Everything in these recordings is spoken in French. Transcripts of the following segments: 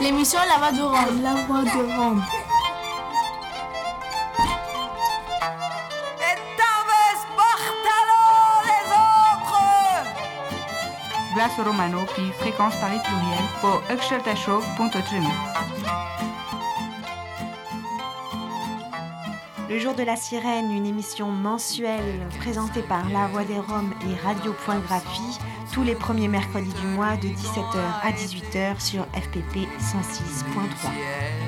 L'émission La Voix de Rome. La Voix de Rome. Glace Romano puis fréquence Paris pluriel pour Show.3. Le jour de la sirène, une émission mensuelle présentée par La Voix des Roms et Radio Point Graphie tous les premiers mercredis du mois de 17h à 18h sur FPP 106.3.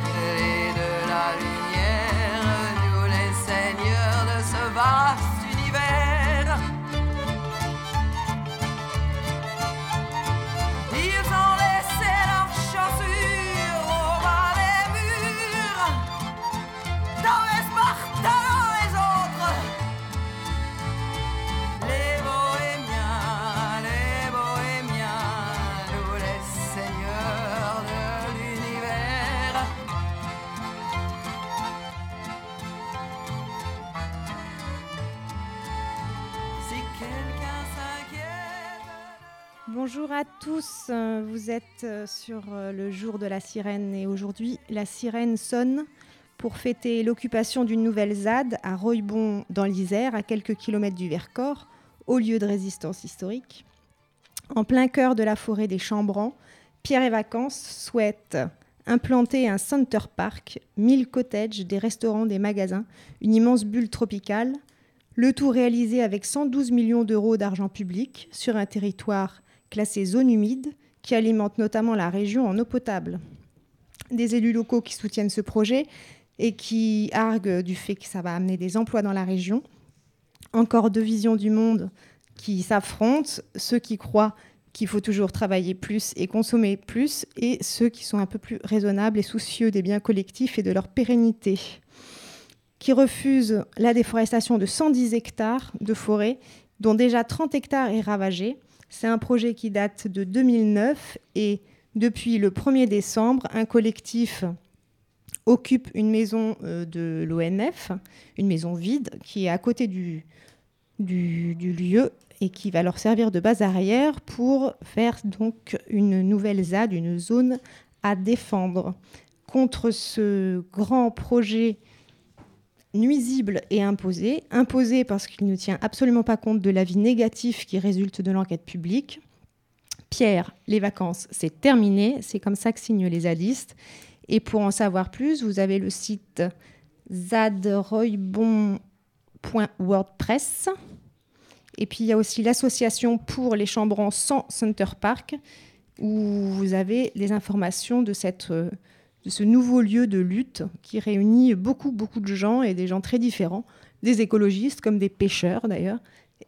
Bonjour à tous, vous êtes euh, sur euh, le jour de la sirène et aujourd'hui la sirène sonne pour fêter l'occupation d'une nouvelle ZAD à Roybon dans l'Isère, à quelques kilomètres du Vercors, au lieu de résistance historique. En plein cœur de la forêt des Chambrans, Pierre et Vacances souhaite implanter un center park, 1000 cottages, des restaurants, des magasins, une immense bulle tropicale, le tout réalisé avec 112 millions d'euros d'argent public sur un territoire classée zone humide, qui alimente notamment la région en eau potable. Des élus locaux qui soutiennent ce projet et qui arguent du fait que ça va amener des emplois dans la région. Encore deux visions du monde qui s'affrontent, ceux qui croient qu'il faut toujours travailler plus et consommer plus, et ceux qui sont un peu plus raisonnables et soucieux des biens collectifs et de leur pérennité, qui refusent la déforestation de 110 hectares de forêt, dont déjà 30 hectares est ravagée, c'est un projet qui date de 2009 et depuis le 1er décembre, un collectif occupe une maison euh, de l'ONF, une maison vide qui est à côté du, du, lieu et qui va leur servir de base arrière pour faire donc une nouvelle ZAD, une zone à défendre. Contre ce grand projet nuisible et imposé. Imposé parce qu'il ne tient absolument pas compte de l'avis négatif qui résulte de l'enquête publique. Pierre, les vacances, c'est terminé. C'est comme ça que signent les zadistes. Et pour en savoir plus, vous avez le site zadroybon.wordpress. Et puis il y a aussi l'association pour les chambrons sans Center Park, où vous avez les informations de cette euh, de ce nouveau lieu de lutte qui réunit beaucoup, beaucoup de gens et des gens très différents, des écologistes comme des pêcheurs d'ailleurs,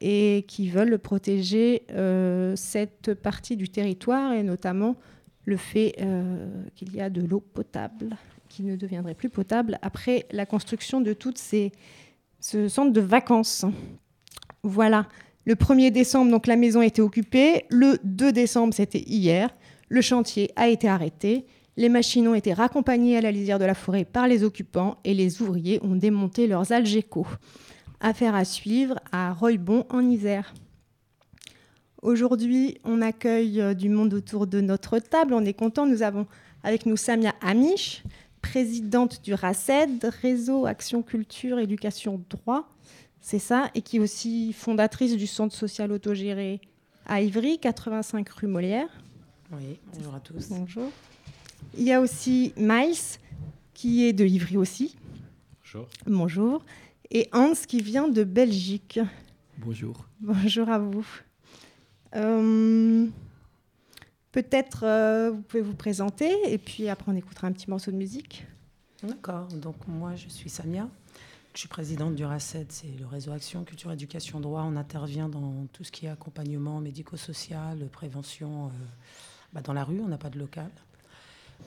et qui veulent protéger euh, cette partie du territoire et notamment le fait euh, qu'il y a de l'eau potable qui ne deviendrait plus potable après la construction de toutes ce centre de vacances. Voilà. Le 1er décembre, donc la maison a été occupée. Le 2 décembre, c'était hier. Le chantier a été arrêté. Les machines ont été raccompagnées à la lisière de la forêt par les occupants et les ouvriers ont démonté leurs algécos. Affaire à suivre à Roybon en Isère. Aujourd'hui, on accueille euh, du monde autour de notre table. On est content. Nous avons avec nous Samia Amish, présidente du RACED, Réseau Action Culture Éducation Droit. C'est ça. Et qui est aussi fondatrice du Centre social autogéré à Ivry, 85 rue Molière. Oui, bonjour à tous. Bonjour. Il y a aussi Miles, qui est de Ivry aussi. Bonjour. Bonjour. Et Hans, qui vient de Belgique. Bonjour. Bonjour à vous. Euh, peut-être euh, vous pouvez vous présenter et puis après on écoutera un petit morceau de musique. D'accord. Donc moi je suis Samia. Je suis présidente du RACED, c'est le réseau Action Culture Éducation Droit. On intervient dans tout ce qui est accompagnement médico-social, prévention euh, bah, dans la rue. On n'a pas de local.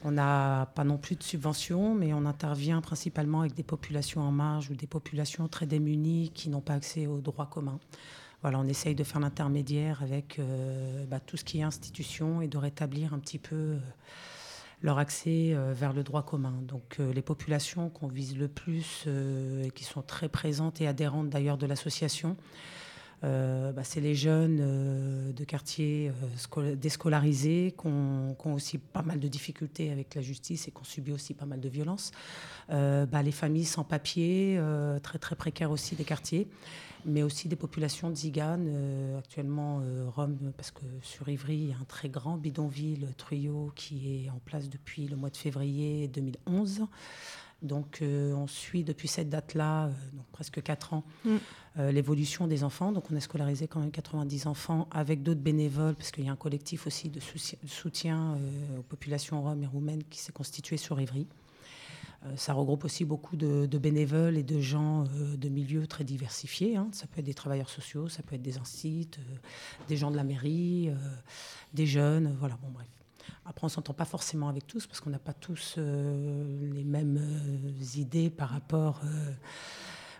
On n'a pas non plus de subventions, mais on intervient principalement avec des populations en marge ou des populations très démunies qui n'ont pas accès aux droits communs. Voilà, on essaye de faire l'intermédiaire avec euh, bah, tout ce qui est institution et de rétablir un petit peu euh, leur accès euh, vers le droit commun. Donc les populations qu'on vise le plus et qui sont très présentes et adhérentes d'ailleurs de l'association, bah, c'est les jeunes de quartiers déscolarisés qui ont, aussi pas mal de difficultés avec la justice et qui ont subi aussi pas mal de violences. Bah, les familles sans papier, très très précaires aussi des quartiers mais aussi des populations de Zigane, euh, actuellement euh, Rome, parce que sur Ivry, il y a un très grand bidonville Truyot qui est en place depuis le mois de février 2011. Donc euh, on suit depuis cette date-là, donc presque 4 ans, mm. l'évolution des enfants. Donc on a scolarisé quand même 90 enfants avec d'autres bénévoles, parce qu'il y a un collectif aussi de soutien aux populations roms et roumaines qui s'est constitué sur Ivry. Euh, ça regroupe aussi beaucoup de, bénévoles et de gens euh, de milieux très diversifiés. Hein. Ça peut être des travailleurs sociaux, ça peut être des instituts, euh, des gens de la mairie, des jeunes, voilà, bon bref. Après, on ne s'entend pas forcément avec tous parce qu'on n'a pas tous les mêmes idées par rapport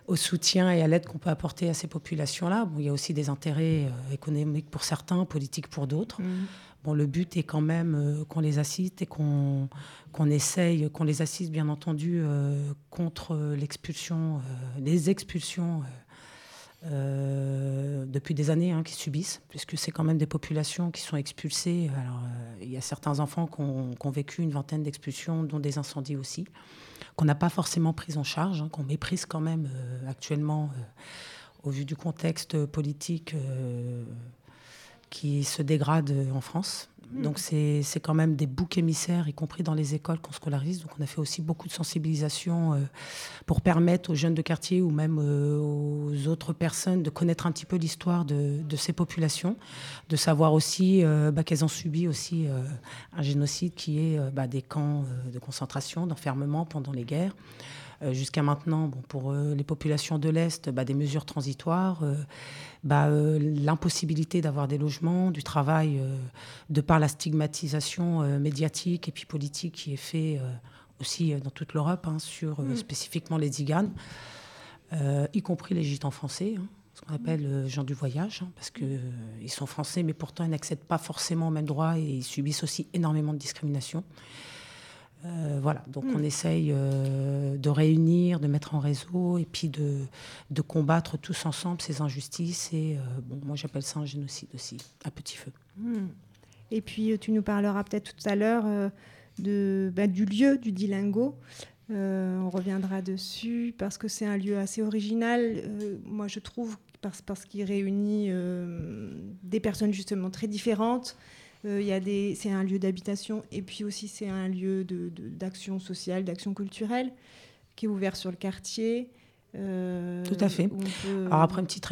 au soutien et à l'aide qu'on peut apporter à ces populations-là. Bon, il y a aussi des intérêts économiques pour certains, politiques pour d'autres. Mmh. Bon, le but est quand même euh, qu'on les assiste et qu'on qu'on essaye, qu'on les assiste bien entendu euh, contre l'expulsion, euh, les expulsions depuis des années hein, qui subissent, puisque c'est quand même des populations qui sont expulsées. Alors, il y a certains enfants qui ont, vécu une vingtaine d'expulsions, dont des incendies aussi, qu'on n'a pas forcément pris en charge, hein, qu'on méprise quand même actuellement au vu du contexte politique qui se dégradent en France. Hmm. Donc c'est quand même des boucs émissaires, y compris dans les écoles qu'on scolarise. Donc on a fait aussi beaucoup de sensibilisation euh, pour permettre aux jeunes de quartier ou même euh, aux autres personnes de connaître un petit peu l'histoire de, ces populations, de savoir aussi euh, bah, qu'elles ont subi aussi un génocide qui est bah, des camps de concentration, d'enfermement pendant les guerres. Euh, jusqu'à maintenant, bon, pour euh, les populations de l'Est, bah, des mesures transitoires, euh, bah, l'impossibilité d'avoir des logements, du travail, de par la stigmatisation médiatique et puis politique qui est fait aussi dans toute l'Europe hein, sur mm. spécifiquement les Ziganes, y compris les gitans français. Hein, ce qu'on appelle gens du voyage, hein, parce qu'ils sont français, mais pourtant ils n'accèdent pas forcément au même droit et ils subissent aussi énormément de discrimination. Euh, voilà, donc on hmm. essaye euh, de réunir, de mettre en réseau et puis de, de combattre tous ensemble ces injustices. Et euh, bon, moi j'appelle ça un génocide aussi, à petit feu. Hmm. Et puis tu nous parleras peut-être tout à l'heure de, bah, du lieu du Dilingo. on reviendra dessus parce que c'est un lieu assez original. moi je trouve parce, parce qu'il réunit des personnes justement très différentes. Euh, il y a des, c'est un lieu d'habitation et puis aussi c'est un lieu de, d'action sociale, d'action culturelle qui est ouvert sur le quartier. Euh, Tout à fait. Alors après une petite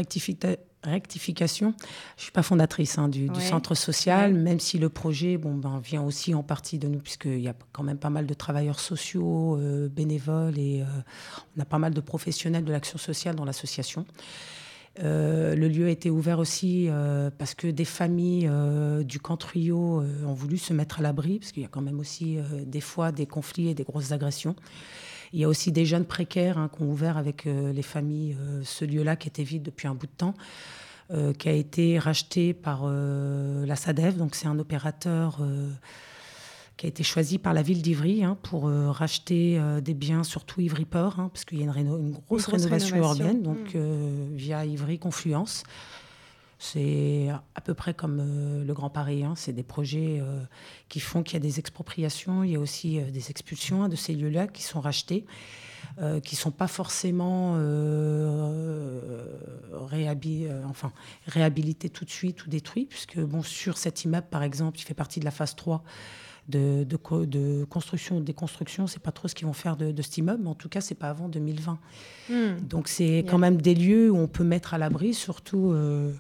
rectification, je suis pas fondatrice hein, du, centre social, même si le projet bon, ben, vient aussi en partie de nous, puisqu'il y a quand même pas mal de travailleurs sociaux, euh, bénévoles, et on a pas mal de professionnels de l'action sociale dans l'association. Euh, le lieu a été ouvert aussi euh, parce que des familles euh, du camp Truyot ont voulu se mettre à l'abri, parce qu'il y a quand même aussi des fois des conflits et des grosses agressions. Il y a aussi des jeunes précaires hein, qui ont ouvert avec les familles ce lieu-là qui était vide depuis un bout de temps. qui a été racheté par la SADEV, donc c'est un opérateur qui a été choisi par la ville d'Ivry hein, pour euh, racheter euh, des biens, surtout Ivry-Port, hein, parce qu'il y a une, grosse, rénovation, urbaine, donc mm. euh, via Ivry Confluence. C'est à peu près comme le Grand Paris. Hein. C'est des projets qui font qu'il y a des expropriations, il y a aussi des expulsions de ces lieux-là qui sont rachetés, qui ne sont pas forcément enfin, réhabilités tout de suite ou détruits, puisque bon, sur cet immeuble, par exemple, il fait partie de la phase 3 de, de, de construction ou de déconstruction. C'est pas trop ce qu'ils vont faire de, cet immeuble, mais en tout cas, c'est pas avant 2020. Hmm. Donc, c'est quand même des lieux où on peut mettre à l'abri, surtout euh,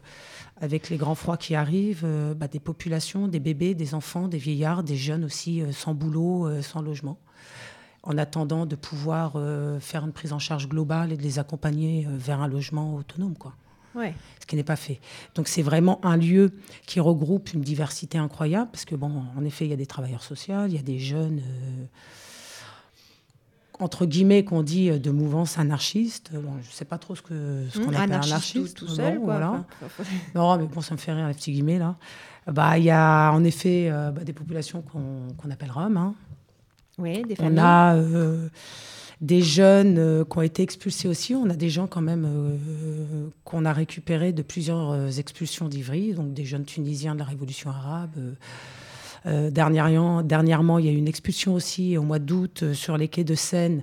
avec les grands froids qui arrivent, euh, bah, des populations, des bébés, des enfants, des vieillards, des jeunes aussi euh, sans boulot, sans logement en attendant de pouvoir faire une prise en charge globale et de les accompagner vers un logement autonome. Quoi ce qui n'est pas fait. Donc c'est vraiment un lieu qui regroupe une diversité incroyable, parce que, bon, en effet, il y a des travailleurs sociaux, il y a des jeunes, euh, entre guillemets, qu'on dit euh, de mouvance anarchiste. je ne sais pas trop ce qu'on ce mmh, appelle anarchiste. Tout, seul, Voilà. non, mais bon, ça me fait rire, les petits guillemets, là. Bah, il y a en effet euh, bah, des populations qu'on appelle Roms. Hein. Oui, des familles. On a des jeunes qui ont été expulsés aussi. On a des gens quand même qu'on a récupérés de plusieurs expulsions d'Ivry, donc des jeunes Tunisiens de la Révolution arabe. dernièrement, dernièrement, il y a eu une expulsion aussi au mois d'août sur les quais de Seine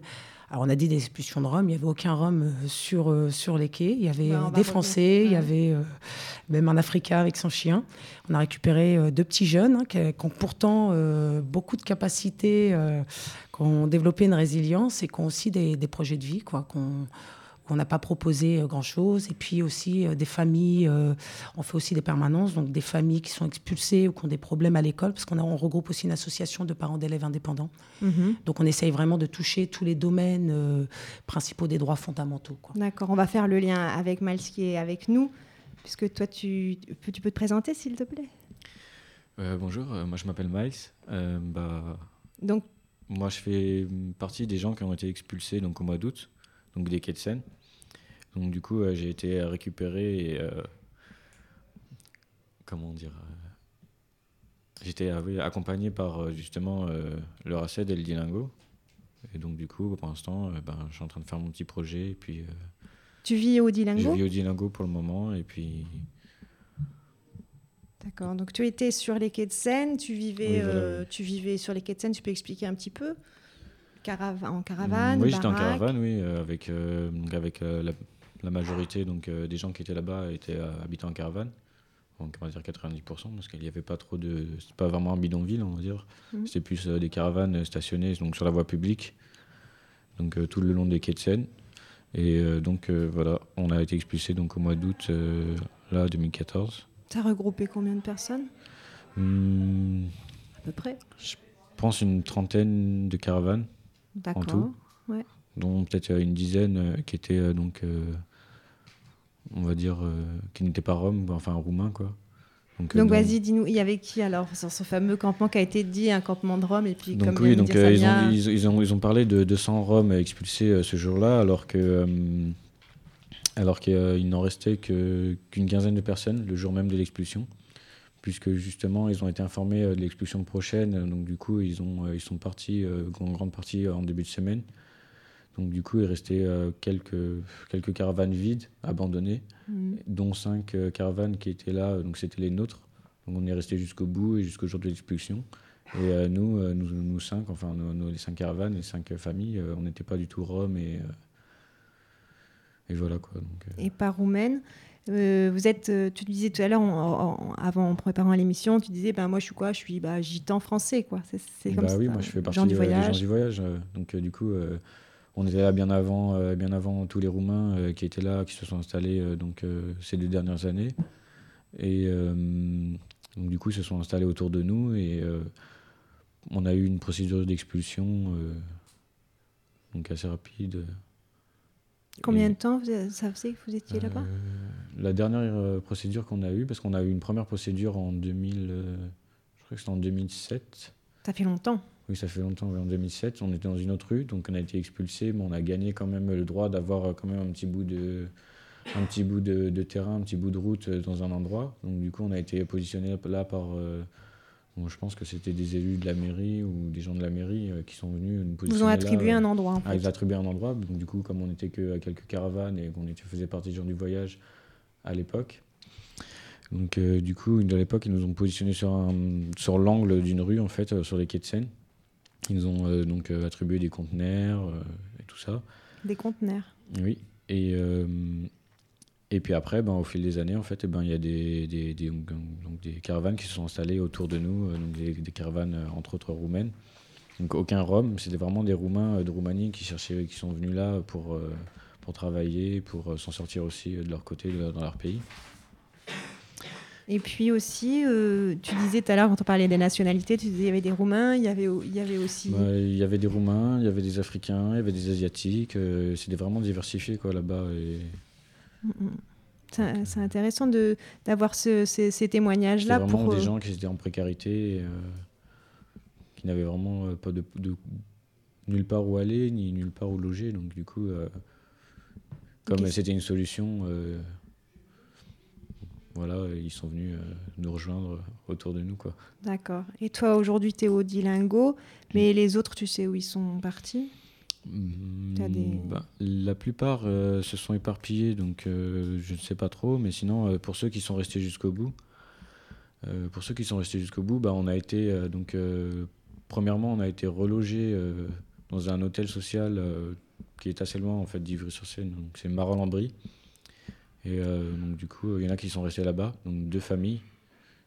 alors on a dit des expulsions de Rome, il n'y avait aucun Rome euh, sur, euh, sur les quais. Il y avait bah, des Français, il y avait euh, même un Africain avec son chien. On a récupéré deux petits jeunes hein, qui, ont pourtant beaucoup de capacités, qui ont développé une résilience et qui ont aussi des, des projets de vie, quoi, qu'on on n'a pas proposé euh, grand-chose. Et puis aussi euh, des familles, euh, on fait aussi des permanences, donc des familles qui sont expulsées ou qui ont des problèmes à l'école, parce qu'on regroupe aussi une association de parents d'élèves indépendants. Mhm. Donc on essaye vraiment de toucher tous les domaines principaux des droits fondamentaux. D'accord, on va faire le lien avec Miles qui est avec nous, puisque toi tu, tu peux te présenter s'il te plaît? Bonjour, moi je m'appelle Miles. bah, donc, moi je fais partie des gens qui ont été expulsés donc, au mois d'août, donc des quais de Seine. Donc du coup, euh, j'ai été récupéré et euh, comment dire euh, J'étais accompagné par justement le RACED et le Dilingo. Et donc du coup, pour l'instant, ben, je suis en train de faire mon petit projet. Et puis, tu vis au Dilingo Je vis au Dilingo pour le moment. Et puis... D'accord. Donc tu étais sur les quais de Seine, tu vivais, tu vivais sur les quais de Seine. Tu peux expliquer un petit peu? En caravane Oui, j'étais en caravane, oui, avec, avec la, la majorité donc, euh, des gens qui étaient là-bas étaient euh, habitants en caravane. Donc, on va dire 90%, parce qu'il n'y avait pas trop de. C'était pas vraiment un bidonville, on va dire. Mmh. C'était plus euh, des caravanes stationnées donc, sur la voie publique, donc tout le long des quais de Seine. Et donc, voilà, on a été expulsés donc, au mois d'août, là, 2014. Ça a regroupé combien de personnes? Mmh. À peu près Je pense une trentaine de caravanes. En tout. Ouais. Dont peut-être une dizaine qui étaient donc on va dire, euh, qui n'était pas rome, enfin roumain, quoi. Donc, euh, vas-y, dis-nous, il y avait qui alors sur ce fameux campement qui a été dit, un campement de Rome et puis donc, oui, donc euh, ils, ont, ils, ont, ils, ont, parlé de 200 Roms expulsés ce jour-là, alors que alors qu'il n'en restait qu'une quinzaine de personnes le jour même de l'expulsion, puisque justement ils ont été informés de l'expulsion prochaine, donc du coup ils ont ils sont partis en grande partie en début de semaine. Donc du coup, il restait euh, quelques, quelques caravanes vides, abandonnées, mm. dont cinq euh, caravanes qui étaient là, donc c'était les nôtres. Donc on est resté jusqu'au bout et jusqu'au jour de l'expulsion. Et euh, nous, nous, nous, cinq, enfin nos, les cinq caravanes, les cinq familles, on n'était pas du tout Rome et, et voilà quoi. et pas roumaine. vous êtes, tu disais tout à l'heure, avant en préparant l'émission, tu disais, ben moi je suis quoi? Je suis bah, gitan français, quoi. C'est comme bah, oui, moi je fais partie des gens du voyage. Donc du coup, on était là bien avant, euh, bien avant tous les Roumains euh, qui étaient là, qui se sont installés euh, donc, ces deux dernières années. Et donc, du coup, ils se sont installés autour de nous et on a eu une procédure d'expulsion donc assez rapide. Combien de temps ça faisait que vous étiez là-bas? La dernière procédure qu'on a eue, parce qu'on a eu une première procédure en 2000, je crois que c'était en 2007. Ça fait longtemps. Oui, ça fait longtemps. En 2007, on était dans une autre rue, donc on a été expulsé, mais on a gagné quand même le droit d'avoir euh, quand même un petit bout de, un petit bout de, terrain, un petit bout de route euh, dans un endroit. Donc du coup, on a été positionné là par, euh, je pense que c'était des élus de la mairie ou des gens de la mairie qui sont venus nous positionner. Vous ont attribué un endroit. En ah, fait. ils ont attribué un endroit. Donc du coup, comme on n'était que à quelques caravanes et qu'on faisait partie des gens du voyage à l'époque. Donc du coup, à l'époque, ils nous ont positionné sur, sur l'angle d'une rue, en fait, sur les quais de Seine. Ils nous ont euh, donc euh, attribué des conteneurs euh, et tout ça. Des conteneurs Oui. Et, et puis après, ben, au fil des années, en fait, eh ben, il y a des, des, des, donc, des caravanes qui se sont installées autour de nous, donc des, caravanes entre autres roumaines. Donc aucun Rome, c'était vraiment des Roumains de Roumanie qui, cherchaient, qui sont venus là pour, pour travailler, pour s'en sortir aussi de leur côté dans leur pays. Et puis aussi, euh, tu disais tout à l'heure, quand on parlait des nationalités, tu disais qu'il y avait des Roumains, il y avait, il y avait aussi... il y avait des Roumains, il y avait des Africains, il y avait des Asiatiques. Euh, C'était vraiment diversifié quoi, là-bas. Et... Mm, mm. C'est intéressant d'avoir ce, ces, témoignages-là. vraiment pour, des euh, gens qui étaient en précarité, qui n'avaient vraiment pas de, de, nulle part où aller, ni nulle part où loger. Donc du coup, comme c'était une solution voilà, ils sont venus euh, nous rejoindre autour de nous. quoi. D'accord. Et toi, aujourd'hui, tu es au Dilingo, mais les autres, tu sais où ils sont partis? Hmm, bah, la plupart euh, se sont éparpillés, donc euh, je ne sais pas trop. Mais sinon, euh, pour ceux qui sont restés jusqu'au bout, pour ceux qui sont restés jusqu'au bout, bah, on a été donc premièrement, on a été relogé dans un hôtel social qui est assez loin en fait d'Ivry-sur-Seine. Donc c'est Marin-Lambry. Et donc du coup, il y en a qui sont restés là-bas, donc deux familles.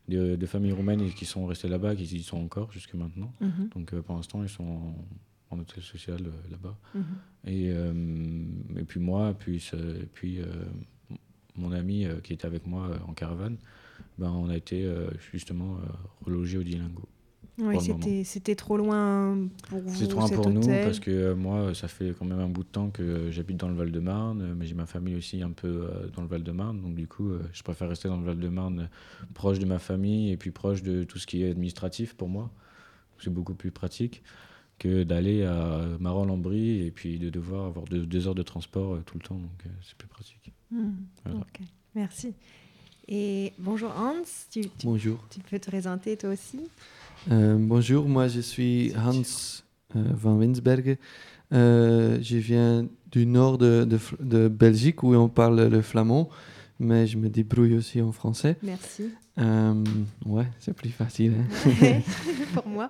Deux, familles roumaines qui sont restées là-bas, qui y sont encore jusque maintenant. Mhm. Donc pour l'instant, ils sont en hôtel social euh, là-bas. Mhm. Et, euh, et puis moi, puis, puis euh, mon ami qui était avec moi en caravane, ben, on a été justement relogé au Dilingo. Oui, c'était trop loin pour vous. C'est trop loin pour nous parce que moi, ça fait quand même un bout de temps que j'habite dans le Val-de-Marne, mais j'ai ma famille aussi un peu dans le Val-de-Marne. Donc, du coup, je préfère rester dans le Val-de-Marne, proche de ma famille et puis proche de tout ce qui est administratif pour moi. C'est beaucoup plus pratique que d'aller à Maron-Lambry et puis de devoir avoir deux, heures de transport euh, tout le temps. Donc, euh, c'est plus pratique. Hmm, merci. Et bonjour Hans. Tu, bonjour. Tu peux te présenter toi aussi euh, Bonjour, moi je suis Hans van Winsbergen. je viens du nord de, de, Belgique où on parle le flamand, mais je me débrouille aussi en français. Merci. ouais, c'est plus facile. Hein. Pour moi.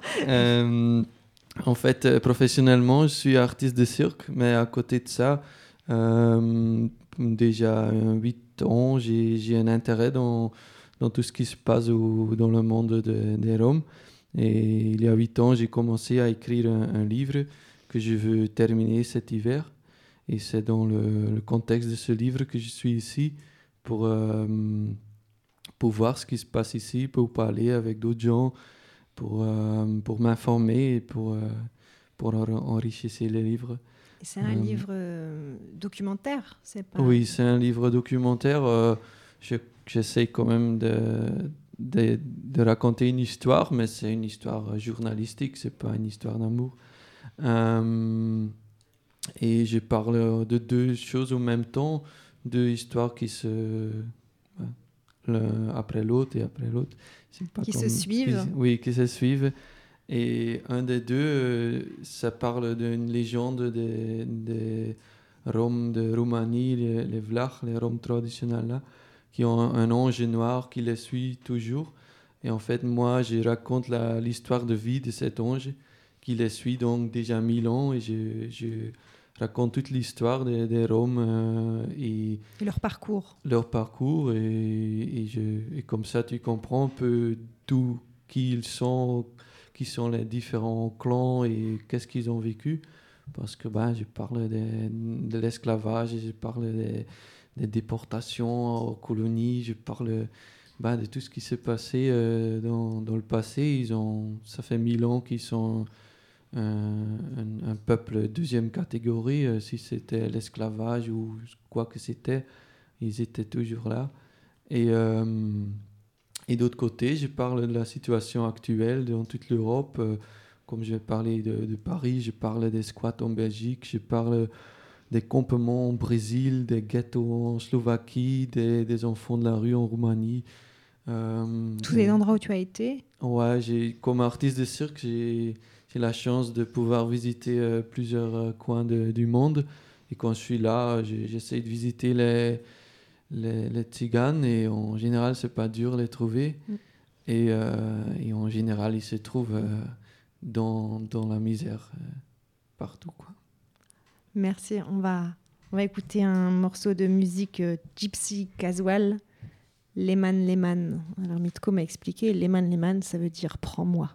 En fait, euh, professionnellement, je suis artiste de cirque, mais à côté de ça, euh, déjà 8 j'ai un intérêt dans, tout ce qui se passe dans le monde des Roms. Et il y a 8 ans, j'ai commencé à écrire un, livre que je veux terminer cet hiver. Et c'est dans le, contexte de ce livre que je suis ici pour, euh, pour voir ce qui se passe ici, pour parler avec d'autres gens, pour, euh, m'informer et pour, euh, pour enrichir les livres. C'est un euh, livre documentaire c'est pas... Oui, c'est un livre documentaire. J'essaie quand même de, de, de, raconter une histoire, mais c'est une histoire journalistique, c'est pas une histoire d'amour. et je parle de deux choses en même temps, deux histoires qui se après l'autre et après l'autre. Qui se suivent. oui, qui se suivent. Et un des deux, euh, ça parle d'une légende des, des Roms de Roumanie, les, les Vlachs, les Roms traditionnels, là, qui ont un, ange noir qui les suit toujours. Et en fait, moi, je raconte l'histoire de vie de cet ange qui les suit donc déjà mille ans. Et je, je raconte toute l'histoire des, des, Roms euh, et, leur parcours. Leur parcours, et, et, je, et, comme ça tu comprends un peu d'où qui ils sont, qui sont les différents clans et qu'est-ce qu'ils ont vécu. Parce que ben, je parle de, l'esclavage, je parle des, déportations aux colonies, je parle ben, de tout ce qui s'est passé euh, dans, dans, le passé. Ils ont, ça fait mille ans qu'ils sont un, peuple deuxième catégorie, euh, si c'était l'esclavage ou quoi que c'était, ils étaient toujours là. Et, euh, et d'autre côté, je parle de la situation actuelle dans toute l'Europe. Euh, comme je vais parler de, de, Paris, je parle des squats en Belgique, je parle des campements au Brésil, des ghettos en Slovaquie, des, des enfants de la rue en Roumanie. Tous les endroits où tu as été Ouais, comme artiste de cirque, j'ai j'ai la chance de pouvoir visiter euh, plusieurs euh, coins du monde. Et quand je suis là, j'essaie de visiter les, les, les, tziganes et en général, c'est pas dur de les trouver. Mm. Et, euh, et, en général, ils se trouvent dans, dans, la misère partout. Quoi. Merci. On va, on va écouter un morceau de musique gypsy casual. Lehman Lehman. Alors Mitko m'a expliqué, Lehman Lehman, ça veut dire prends-moi.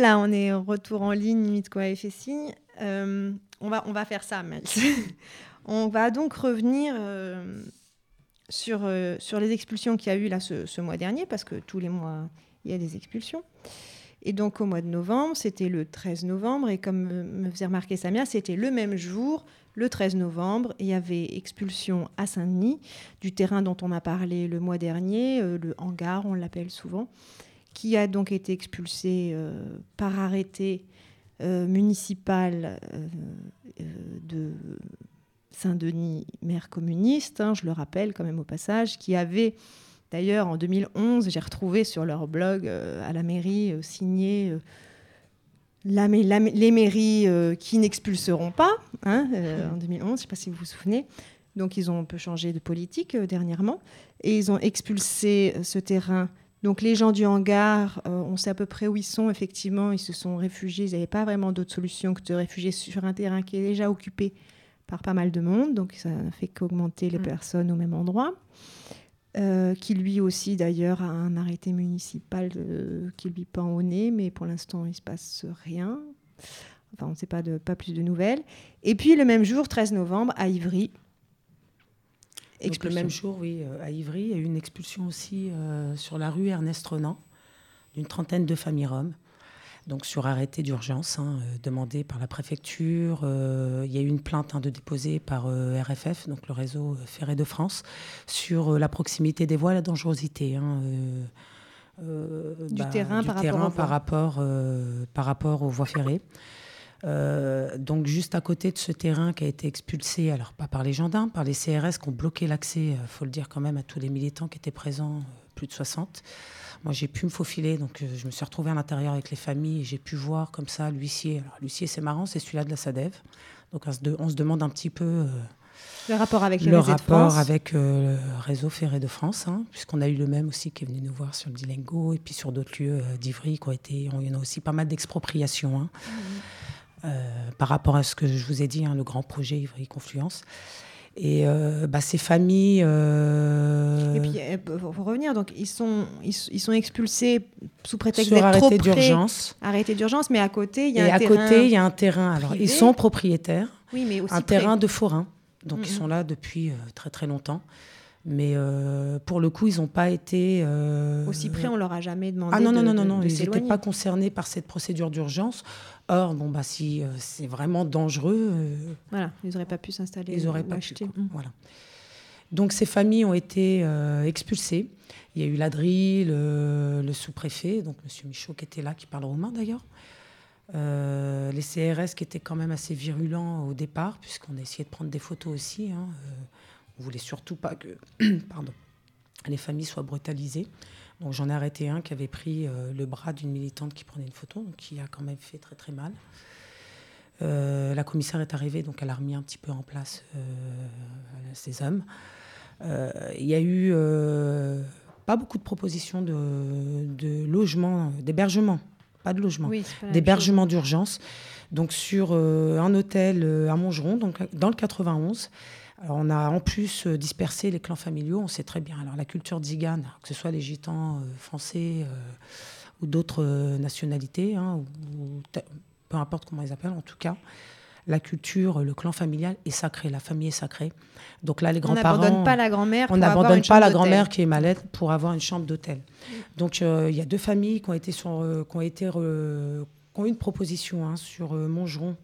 Là, on est en retour en ligne, limite quoi, et. Euh, on, va, on va faire ça, Mel. on va donc revenir euh, sur, euh, sur les expulsions qu'il y a eu là ce, mois dernier, parce que tous les mois, il y a des expulsions. Et donc au mois de novembre, c'était le 13 novembre, et comme me faisait remarquer Samia, c'était le même jour, le 13 novembre, il y avait expulsion à Saint-Denis, du terrain dont on a parlé le mois dernier, le hangar, on l'appelle souvent qui a donc été expulsé euh, par arrêté euh, municipal euh, de Saint-Denis, maire communiste, hein, je le rappelle quand même au passage, qui avait d'ailleurs en 2011, j'ai retrouvé sur leur blog à la mairie signé les mairies qui n'expulseront pas hein, en 2011, je ne sais pas si vous vous souvenez. Donc ils ont un peu changé de politique dernièrement et ils ont expulsé ce terrain donc les gens du hangar, euh, on sait à peu près où ils sont. Effectivement, ils se sont réfugiés. Ils n'avaient pas vraiment d'autre solution que de réfugier sur un terrain qui est déjà occupé par pas mal de monde. Donc ça n'a fait qu'augmenter les mm. personnes au même endroit. Euh, qui lui aussi d'ailleurs a un arrêté municipal qui lui pend au nez, mais pour l'instant il ne se passe rien. Enfin, on ne sait pas, de, pas plus de nouvelles. Et puis le même jour, 13 novembre, à Ivry, le même jour, oui, euh, à Ivry, il y a eu une expulsion aussi euh, sur la rue Ernest Renan d'une trentaine de familles roms. Donc sur arrêté d'urgence hein, euh, demandé par la préfecture. il y a eu une plainte hein, de déposée par RFF, donc le réseau ferré de France, sur la proximité des voies, la dangerosité. Hein, du bah, terrain, par, rapport par, rapport, par rapport aux voies ferrées. Euh, donc juste à côté de ce terrain qui a été expulsé, alors pas par les gendarmes, par les CRS qui ont bloqué l'accès, il euh, faut le dire quand même, à tous les militants qui étaient présents, euh, plus de 60. Moi j'ai pu me faufiler, donc je me suis retrouvée à l'intérieur avec les familles et j'ai pu voir comme ça l'huissier. Alors l'huissier c'est marrant, c'est celui-là de la SADEV. Donc on se, demande un petit peu... le rapport avec le, rapport avec le réseau ferré de France, hein, puisqu'on a eu le même aussi qui est venu nous voir sur le Dilengo et puis sur d'autres lieux d'Ivry qui ont été. Il y en a aussi pas mal d'expropriations. Hein. Mmh. Euh, par rapport à ce que je vous ai dit, hein, le grand projet Ivry Confluence. Et euh, bah, ces familles. Euh, et puis, pour revenir, donc ils sont, ils, sont expulsés sous prétexte d'être trop d'urgence. Arrêté d'urgence, mais à côté, il y a et un à côté, il y a un terrain. Alors, ils sont propriétaires. Oui, mais aussi un terrain de forain. Donc, ils sont là depuis très très longtemps. Mais euh, pour le coup, ils n'ont pas été. Euh... Aussi près, on leur a jamais demandé. Ah non, non, non, non, non, ils n'étaient pas concernés par cette procédure d'urgence. Or, bon, bah, si euh, c'est vraiment dangereux. Euh, voilà, ils n'auraient pas pu s'installer. Ils n'auraient pas pu. Mmh. Voilà. Donc, ces familles ont été expulsées. Il y a eu l'Adri, le, le sous-préfet, donc M. Michaud qui était là, qui parle roumain d'ailleurs. Euh, les CRS qui étaient quand même assez virulents au départ, puisqu'on a essayé de prendre des photos aussi. Hein. Euh, on voulait surtout pas que pardon, les familles soient brutalisées. Donc j'en ai arrêté un qui avait pris euh, le bras d'une militante qui prenait une photo, donc qui a quand même fait très très mal. la commissaire est arrivée, donc elle a remis un petit peu en place ses hommes. Il y a eu pas beaucoup de propositions de, de logement, d'hébergement pas de logement, d'hébergement d'urgence. Donc sur euh, un hôtel euh, à Montgeron, donc dans le 91. On a en plus euh, dispersé les clans familiaux, on sait très bien. Alors la culture zigane, que ce soit les gitans français ou d'autres nationalités, hein, ou, peu importe comment ils appellent en tout cas, la culture, le clan familial est sacré, la famille est sacrée. Donc là, les grands-parents. On n'abandonne pas la grand-mère. On n'abandonne pas la grand-mère qui est malade pour avoir une chambre d'hôtel. Donc euh, il y a deux familles qui ont été sur, euh, qui ont été, euh, qui ont eu une proposition hein, sur Montgeron,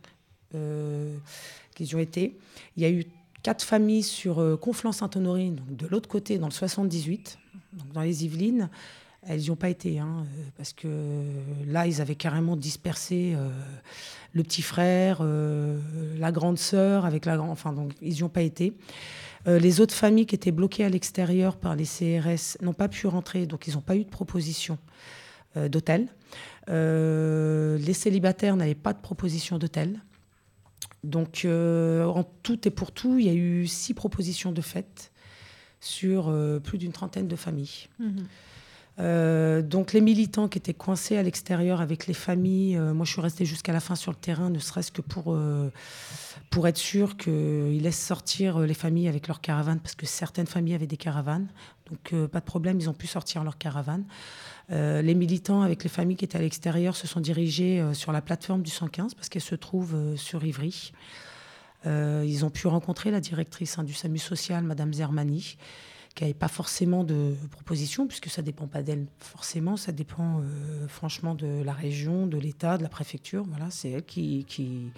qui y ont été. Il y a eu quatre familles sur Conflans-Sainte-Honorine, donc de l'autre côté, dans le 78, donc dans les Yvelines. Elles n'y ont pas été, hein, parce que là, ils avaient carrément dispersé le petit frère, euh, la grande sœur, avec la grande. Enfin, donc, ils n'y ont pas été. Euh, les autres familles qui étaient bloquées à l'extérieur par les CRS n'ont pas pu rentrer, donc ils n'ont pas eu de proposition euh, d'hôtel. les célibataires n'avaient pas de proposition d'hôtel. Donc, en tout et pour tout, il y a eu six propositions de fête sur plus d'une trentaine de familles. Mmh euh, donc les militants qui étaient coincés à l'extérieur avec les familles, euh, moi je suis restée jusqu'à la fin sur le terrain, ne serait-ce que pour, euh, pour être sûr qu'ils laissent sortir les familles avec leurs caravanes, parce que certaines familles avaient des caravanes, donc pas de problème, ils ont pu sortir leurs caravanes. Les militants avec les familles qui étaient à l'extérieur se sont dirigés sur la plateforme du 115, parce qu'elle se trouve sur Ivry. ils ont pu rencontrer la directrice hein, du SAMU social, Madame Zermani qui n'avait pas forcément de proposition, puisque ça ne dépend pas d'elle forcément, ça dépend euh, franchement de la région, de l'État, de la préfecture. Voilà, c'est elle qui, qui,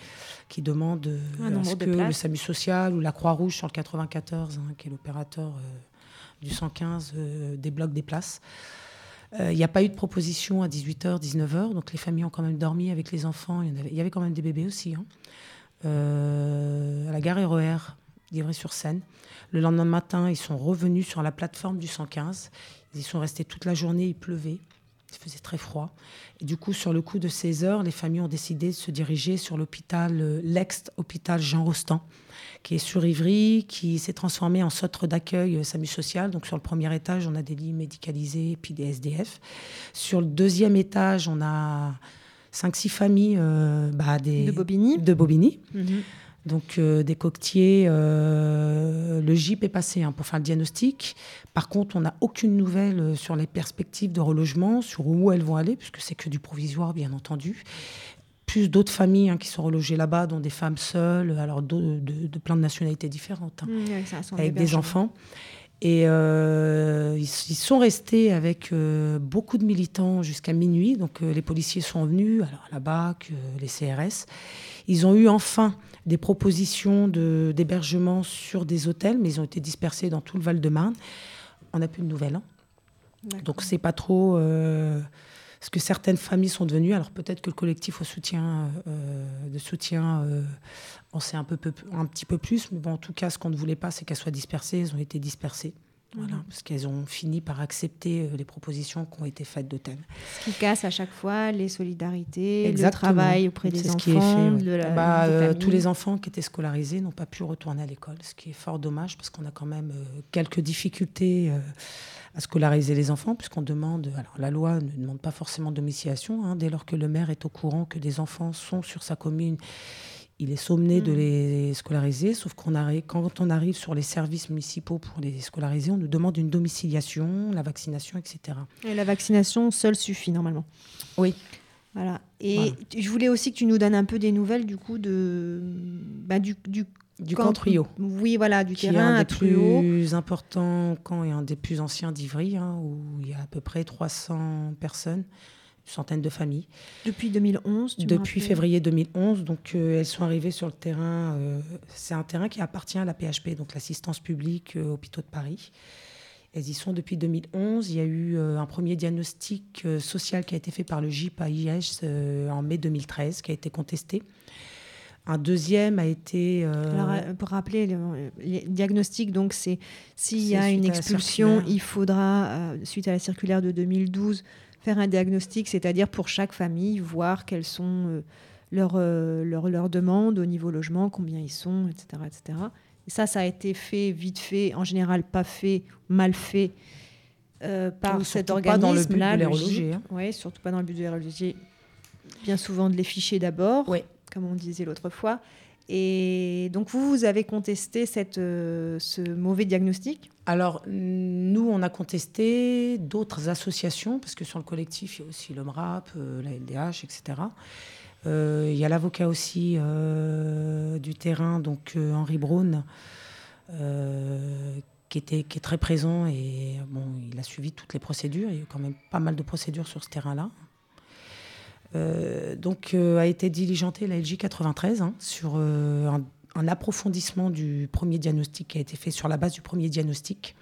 qui demande euh, ce que le SAMU social ou la Croix-Rouge sur le 94, hein, qui est l'opérateur euh, du 115, débloque des places. Il n'y a pas eu de proposition à 18h, 19h, donc les familles ont quand même dormi avec les enfants. Il y, avait, quand même des bébés aussi. Hein. à la gare RER d'Ivry-sur-Seine. Le lendemain matin, ils sont revenus sur la plateforme du 115. Ils sont restés toute la journée, il pleuvait. Il faisait très froid. Et du coup, sur le coup de 16 heures, les familles ont décidé de se diriger sur l'hôpital, euh, l'ex-hôpital Jean Rostand, qui est sur Ivry, qui s'est transformé en centre d'accueil euh, SAMU social. Donc, sur le premier étage, on a des lits médicalisés et puis des SDF. Sur le deuxième étage, on a 5-6 familles euh, bah, des, de Bobigny. De Bobigny. Mhm. Donc euh, des coquetiers, euh, le GIP est passé hein, pour faire le diagnostic. Par contre, on n'a aucune nouvelle euh, sur les perspectives de relogement, sur où elles vont aller, puisque c'est que du provisoire, bien entendu. Plus d'autres familles hein, qui sont relogées là-bas, dont des femmes seules, alors de, plein de nationalités différentes, hein, mmh, avec des enfants. Et ils, sont restés avec beaucoup de militants jusqu'à minuit. Donc les policiers sont venus, alors la BAC, les CRS. Ils ont eu enfin des propositions d'hébergement sur des hôtels, mais ils ont été dispersés dans tout le Val-de-Marne. On n'a plus de nouvelles. Hein. Donc c'est pas trop euh, ce que certaines familles sont devenues. Alors peut-être que le collectif au soutien, euh, de soutien euh, on sait un, peu, un petit peu plus, mais bon, en tout cas, ce qu'on ne voulait pas, c'est qu'elles soient dispersées. Elles ont été dispersées. Voilà, mhm. parce qu'elles ont fini par accepter euh, les propositions qui ont été faites d'hôtel. Ce qui casse à chaque fois les solidarités, le travail auprès des enfants. bah, euh, tous les enfants qui étaient scolarisés n'ont pas pu retourner à l'école, ce qui est fort dommage parce qu'on a quand même euh, quelques difficultés à scolariser les enfants, puisqu'on demande. Alors la loi ne demande pas forcément domiciliation, hein, dès lors que le maire est au courant que des enfants sont sur sa commune il est somné de mm. les scolariser, sauf qu'on arrive, quand on arrive sur les services municipaux pour les scolariser, on nous demande une domiciliation, la vaccination, etc. Et la vaccination seule suffit normalement. Oui. Voilà. Et je voulais aussi que tu nous donnes un peu des nouvelles du coup de bah, du, du du camp, Trio. Oui, voilà, du terrain est un des plus importants camps et un des plus anciens d'Ivry, hein, où il y a à peu près 300 personnes centaine de familles. Depuis 2011 Depuis février 2011. Donc, euh, elles sont arrivées sur le terrain. Euh, c'est un terrain qui appartient à la PHP, donc l'assistance publique euh, hôpitaux de Paris. Elles y sont depuis 2011. Il y a eu un premier diagnostic social qui a été fait par le GIP AIS en mai 2013, qui a été contesté. Un deuxième a été. Alors, pour rappeler, le, les diagnostics, donc c'est s'il y a une expulsion, il faudra, suite à la circulaire de 2012, faire un diagnostic, c'est-à-dire pour chaque famille, voir quelles sont leurs leur, leur demandes au niveau logement, combien ils sont, etc. etc. Et ça, ça a été fait vite fait, en général pas fait, mal fait euh, par cet organisme. Pas dans le. Hein. Oui, surtout pas dans le but de les reloger. Bien souvent de les ficher d'abord, comme on disait l'autre fois. Et donc vous, vous avez contesté euh, ce mauvais diagnostic? Alors nous, on a contesté d'autres associations, parce que sur le collectif, il y a aussi l'OMRAP, euh, la LDH, etc. Euh, il y a l'avocat aussi euh, du terrain, donc Henri Braun, qui, était, qui est très présent et bon, il a suivi toutes les procédures. Il y a eu quand même pas mal de procédures sur ce terrain-là. Donc a été diligenté la LJ 93 hein, sur un, un, approfondissement du premier diagnostic qui a été fait sur la base du premier diagnostic.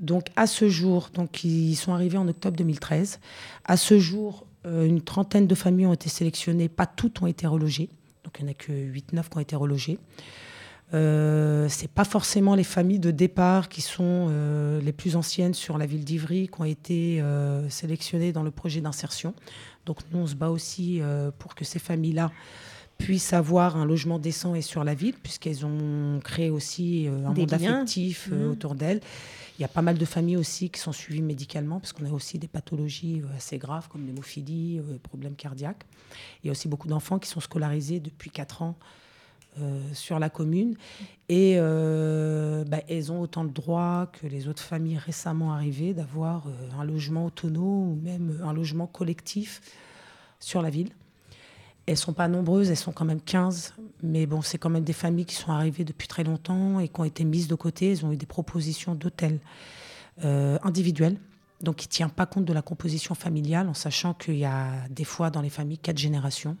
Donc à ce jour, donc ils sont arrivés en octobre 2013. À ce jour, euh, une trentaine de familles ont été sélectionnées, pas toutes ont été relogées. Donc il n'y en a que 8-9 qui ont été relogées. Euh, ce n'est pas forcément les familles de départ qui sont euh, les plus anciennes sur la ville d'Ivry qui ont été euh, sélectionnées dans le projet d'insertion. Donc nous, on se bat aussi pour que ces familles-là puissent avoir un logement décent et sur la ville, puisqu'elles ont créé aussi un monde affectif mmh. autour d'elles. Il y a pas mal de familles aussi qui sont suivies médicalement, parce qu'on a aussi des pathologies euh, assez graves comme l'hémophilie, euh, problèmes cardiaques. Il y a aussi beaucoup d'enfants qui sont scolarisés depuis 4 ans euh, sur la commune. Et bah, elles ont autant de droits que les autres familles récemment arrivées d'avoir un logement autonome ou même un logement collectif sur la ville. Elles sont pas nombreuses, elles sont quand même 15, mais bon, c'est quand même des familles qui sont arrivées depuis très longtemps et qui ont été mises de côté. Elles ont eu des propositions d'hôtels euh, individuels, donc qui ne tient pas compte de la composition familiale, en sachant qu'il y a des fois dans les familles quatre générations.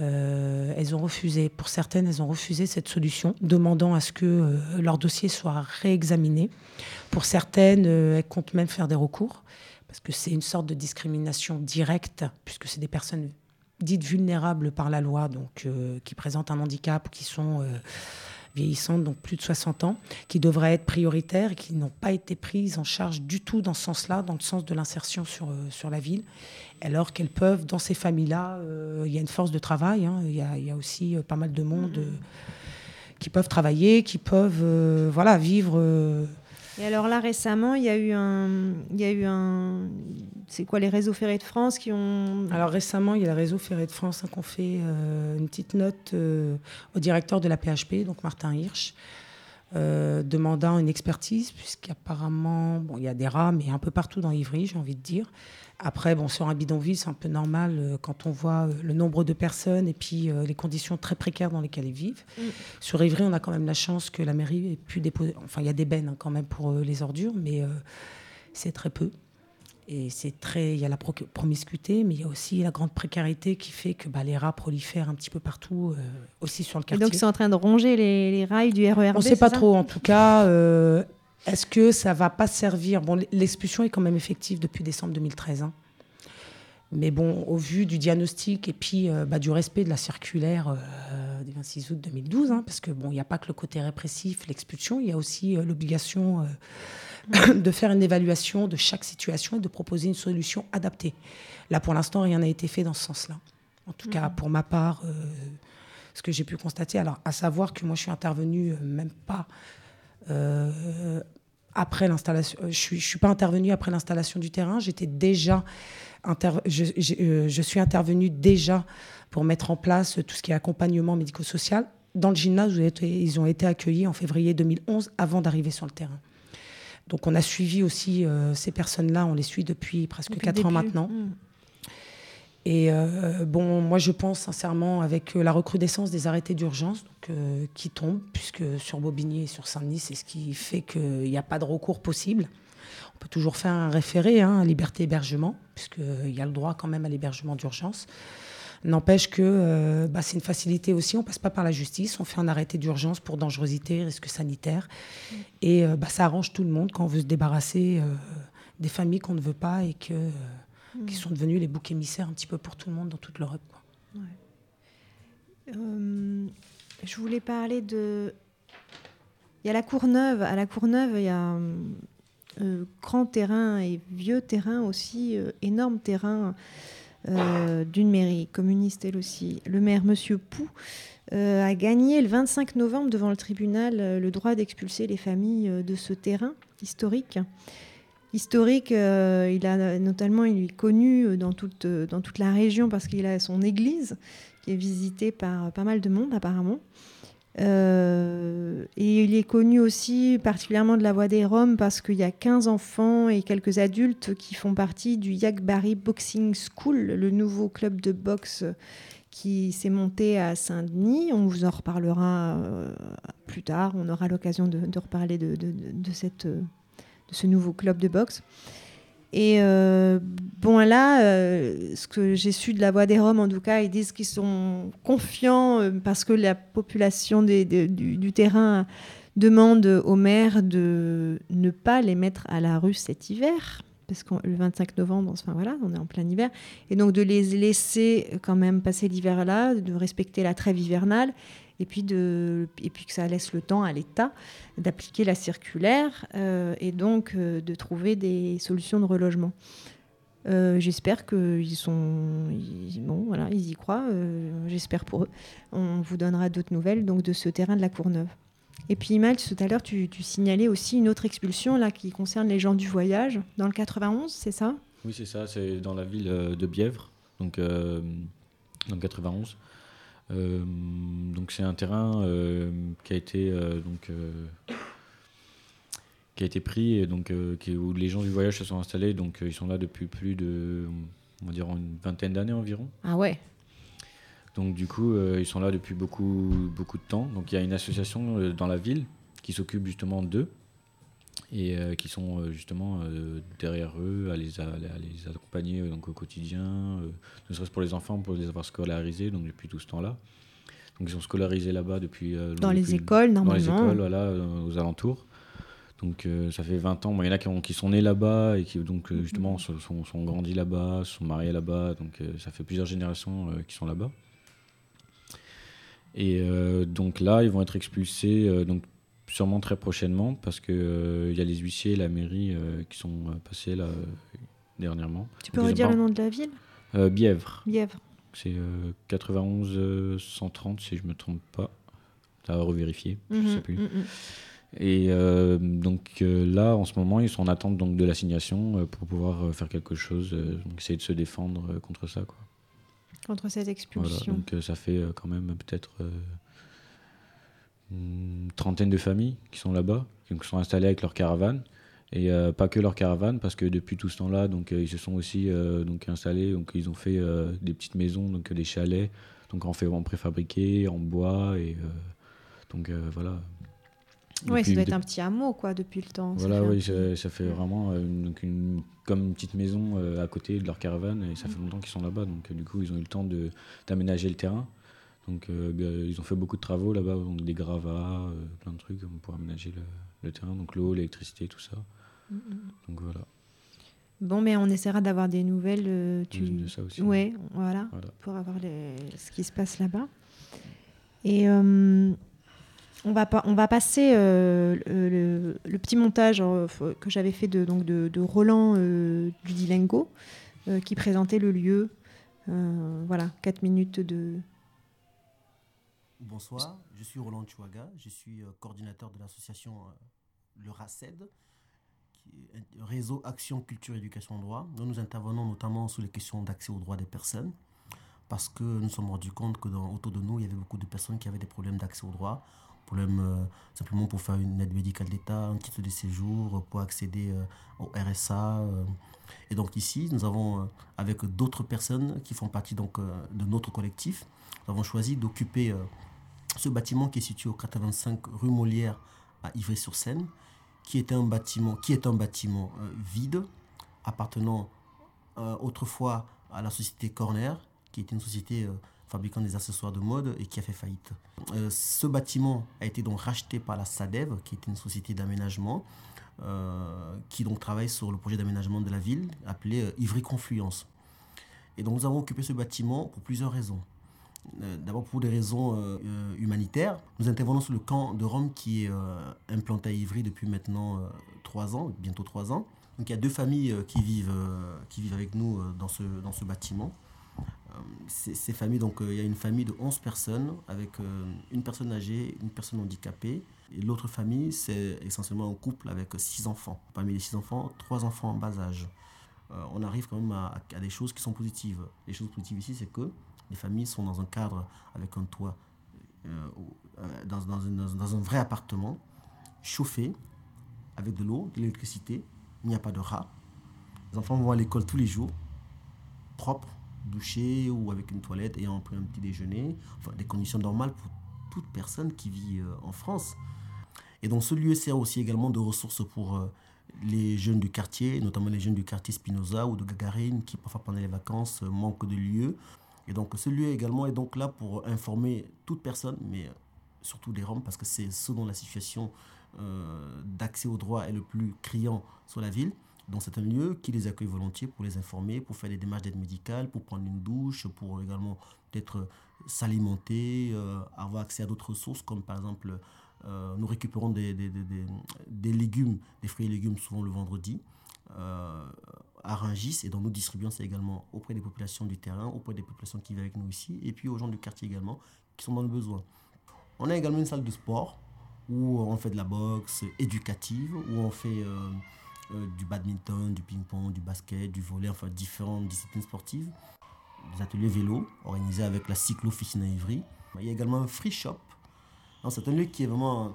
Euh, elles ont refusé, pour certaines, elles ont refusé cette solution, demandant à ce que euh, leur dossier soit réexaminé. Pour certaines, elles comptent même faire des recours, parce que c'est une sorte de discrimination directe, puisque c'est des personnes dites vulnérables par la loi, donc euh, qui présentent un handicap, qui sont euh, vieillissantes, donc plus de 60 ans, qui devraient être prioritaires et qui n'ont pas été prises en charge du tout dans ce sens-là, dans le sens de l'insertion sur, euh, sur la ville, alors qu'elles peuvent, dans ces familles-là, il y a une force de travail, hein. il y, y, a aussi pas mal de monde qui peuvent travailler, qui peuvent voilà, vivre et alors là, récemment, il y a eu un. Il y a eu un c'est quoi les réseaux ferrés de France qui ont. Alors récemment, il y a le réseau ferré de France hein, qui ont fait euh, une petite note euh, au directeur de la PHP, donc Martin Hirsch, euh, demandant une expertise, puisqu'apparemment, bon, il y a des rats, mais un peu partout dans Ivry, j'ai envie de dire. Après, bon, sur un bidonville, c'est un peu normal euh, quand on voit euh, le nombre de personnes et puis euh, les conditions très précaires dans lesquelles ils vivent. Mm. Sur Ivry, on a quand même la chance que la mairie ait pu déposer. Enfin, il y a des bennes hein, quand même pour les ordures, mais c'est très peu. Et c'est très. Il y a la promiscuité, mais il y a aussi la grande précarité qui fait que bah, les rats prolifèrent un petit peu partout, aussi sur le quartier. Et donc, c'est en train de ronger les, rails du RERB On ne sait pas trop. En tout cas, est-ce que ça va pas servir? Bon, l'expulsion est quand même effective depuis décembre 2013. Hein. Mais bon, au vu du diagnostic et puis euh, bah, du respect de la circulaire euh, du 26 août 2012, hein, parce que bon, il n'y a pas que le côté répressif, l'expulsion, il y a aussi euh, l'obligation de faire une évaluation de chaque situation et de proposer une solution adaptée. Là, pour l'instant, rien n'a été fait dans ce sens-là. En tout cas, mmh. pour ma part, ce que j'ai pu constater, alors à savoir que moi, je suis intervenue même pas après l'installation. Euh, je ne suis, pas intervenue après l'installation du terrain. J'étais déjà. je, euh, je, suis intervenue déjà pour mettre en place tout ce qui est accompagnement médico-social. Dans le gymnase, ils ont été accueillis en février 2011 avant d'arriver sur le terrain. Donc on a suivi aussi euh, ces personnes-là, on les suit depuis presque quatre 4 ans maintenant. Mmh. Et euh, bon, moi je pense sincèrement avec euh, la recrudescence des arrêtés d'urgence euh, qui tombent, puisque sur Bobigny et sur Saint-Denis, c'est ce qui fait qu'il n'y a pas de recours possible. On peut toujours faire un référé, hein, liberté hébergement, puisqu'il y a le droit quand même à l'hébergement d'urgence. N'empêche que bah, c'est une facilité aussi. On passe pas par la justice. On fait un arrêté d'urgence pour dangerosité, risque sanitaire. Et bah, ça arrange tout le monde quand on veut se débarrasser des familles qu'on ne veut pas et que, qui sont devenues les boucs émissaires un petit peu pour tout le monde dans toute l'Europe. je voulais parler de il y a la Courneuve. À la Courneuve, il y a euh, grand terrain et vieux terrain aussi, euh, énorme terrain euh, d'une mairie communiste elle aussi. Le maire, Monsieur Pou, a gagné le 25 novembre devant le tribunal le droit d'expulser les familles de ce terrain historique. Historique, il a notamment il est connu dans toute, dans toute la région parce qu'il a son église qui est visitée par pas mal de monde apparemment. Euh, et il est connu aussi particulièrement de la Voix des Roms parce qu'il y a 15 enfants et quelques adultes qui font partie du Yakbari Boxing School, le nouveau club de boxe qui s'est monté à Saint-Denis. On vous en reparlera euh, plus tard. On aura l'occasion de, reparler cette, de ce nouveau club de boxe. Et euh, bon, là, euh, ce que j'ai su de la voix des Roms, en tout cas, ils disent qu'ils sont confiants euh, parce que la population du, terrain demande au maire de ne pas les mettre à la rue cet hiver. Parce que le 25 novembre, enfin voilà, on est en plein hiver. Et donc de les laisser quand même passer l'hiver là, de respecter la trêve hivernale et puis, de, et puis que ça laisse le temps à l'État d'appliquer la circulaire euh, et donc euh, de trouver des solutions de relogement. Euh, j'espère qu'ils sont bon, voilà, ils y croient. J'espère pour eux. On vous donnera d'autres nouvelles donc de ce terrain de la Courneuve. Et puis Imal, tout à l'heure, tu, signalais aussi une autre expulsion là qui concerne les gens du voyage dans le 91, c'est ça? Oui, c'est ça. C'est dans la ville de Bièvre, donc dans le 91. Euh, donc c'est un terrain euh, qui a été euh, donc qui a été pris et donc où les gens du voyage se sont installés. Donc ils sont là depuis plus de on va dire une vingtaine d'années environ. Ah ouais. Donc du coup, ils sont là depuis beaucoup, beaucoup de temps. Donc il y a une association dans la ville qui s'occupe justement d'eux et qui sont justement derrière eux à les, à, les accompagner donc, au quotidien, ne serait-ce pour les enfants, pour les avoir scolarisés donc depuis tout ce temps-là. Donc ils sont scolarisés là-bas depuis... dans les écoles, normalement. Dans les écoles, voilà, aux alentours. Donc ça fait 20 ans. Il y en a qui, qui sont nés là-bas et qui donc justement sont, sont, grandis là-bas, sont mariés là-bas. Donc ça fait plusieurs générations qui sont là-bas. Et donc là, ils vont être expulsés donc sûrement très prochainement parce que il y a les huissiers et la mairie qui sont passés là dernièrement. Tu peux redire le nom de la ville? Bièvre. Bièvre. C'est 91 130 si je me trompe pas. À revérifier, je mhm, sais plus. Mhm. Et euh, donc euh, là, en ce moment, ils sont en attente donc, de l'assignation euh, pour pouvoir faire quelque chose, donc essayer de se défendre contre ça. Quoi. Contre cette expulsion. donc ça fait quand même peut-être une trentaine de familles qui sont là-bas, qui sont installées avec leur caravane. Et pas que leur caravane, parce que depuis tout ce temps-là, donc ils se sont aussi donc installés, donc ils ont fait des petites maisons, donc des chalets, donc en fait en préfabriqué, en bois et donc voilà, oui, ça doit être un petit hameau, quoi, depuis le temps. Voilà, oui, ça, fait vraiment euh, une, comme une petite maison euh, à côté de leur caravane, et ça fait longtemps qu'ils sont là-bas, donc euh, du coup, ils ont eu le temps d'aménager le terrain. Donc, bah, ils ont fait beaucoup de travaux là-bas, donc des gravats, plein de trucs pour aménager le, terrain, donc l'eau, l'électricité, tout ça. Mm, mm. Donc voilà. Bon, mais on essaiera d'avoir des nouvelles. tu... De ça aussi. Ouais, voilà, pour avoir ce qui se passe là-bas. Et on va, on va passer euh, le, petit montage euh, que j'avais fait de, donc de, Roland euh, Dudilengo, qui présentait le lieu. voilà, 4 minutes de. Bonsoir, je suis Roland Chouaga, je suis coordinateur de l'association Le RACED, réseau Action Culture Éducation Droit. Nous, intervenons notamment sur les questions d'accès aux droits des personnes, parce que nous sommes rendus compte que autour de nous, il y avait beaucoup de personnes qui avaient des problèmes d'accès aux droits problème euh, simplement pour faire une aide médicale d'État, un titre de séjour, pour accéder euh, au RSA. Euh. Et donc ici, nous avons, avec d'autres personnes qui font partie donc, de notre collectif, nous avons choisi d'occuper ce bâtiment qui est situé au 85 rue Molière à Ivry-sur-Seine, qui est un bâtiment, est bâtiment vide, appartenant autrefois à la société Corner, qui était une société fabricant des accessoires de mode et qui a fait faillite. ce bâtiment a été donc racheté par la SADEV, qui était une société d'aménagement, qui donc travaille sur le projet d'aménagement de la ville appelé Ivry Confluence. Et donc nous avons occupé ce bâtiment pour plusieurs raisons. Euh, d'abord pour des raisons euh, euh, humanitaires. Nous intervenons sur le camp de Rome qui est implanté à Ivry depuis maintenant trois ans, bientôt trois ans. Donc il y a deux familles qui, vivent, qui vivent avec nous dans, ce, dans ce bâtiment. Ces, familles, donc il y a une famille de 11 personnes avec une personne âgée, une personne handicapée. Et l'autre famille, c'est essentiellement un couple avec six enfants. Parmi les six enfants, trois enfants en bas âge. On arrive quand même à, des choses qui sont positives. Les choses positives ici, c'est que les familles sont dans un cadre avec un toit, euh, euh, dans, dans, un vrai appartement, chauffé, avec de l'eau, de l'électricité. Il n'y a pas de rats. Les enfants vont à l'école tous les jours, propres, douchés ou avec une toilette, ayant pris un petit déjeuner. Enfin, des conditions normales pour toute personne qui vit euh, en France. Et donc ce lieu sert aussi également de ressource pour les jeunes du quartier, notamment les jeunes du quartier Spinoza ou de Gagarine, qui parfois pendant les vacances manquent de lieux et donc ce lieu également est donc là pour informer toute personne, mais surtout des Roms, parce que c'est ce dont la situation euh, d'accès aux droits est le plus criant sur la ville. Donc c'est un lieu qui les accueille volontiers pour les informer, pour faire des démarches d'aide médicale, pour prendre une douche, pour également peut-être s'alimenter, euh, avoir accès à d'autres ressources, comme par exemple euh, nous récupérons des, légumes, des fruits et légumes souvent le vendredi à Rungis et donc nous distribuons ça également auprès des populations du terrain, auprès des populations qui vivent avec nous ici et puis aux gens du quartier également qui sont dans le besoin. On a également une salle de sport où on fait de la boxe éducative, où on fait euh, euh, du badminton, du ping-pong, du basket, du volley, enfin différentes disciplines sportives. Des ateliers vélo organisés avec la cyclo à Ivry. Il y a également un free shop. C'est un lieu qui, est vraiment,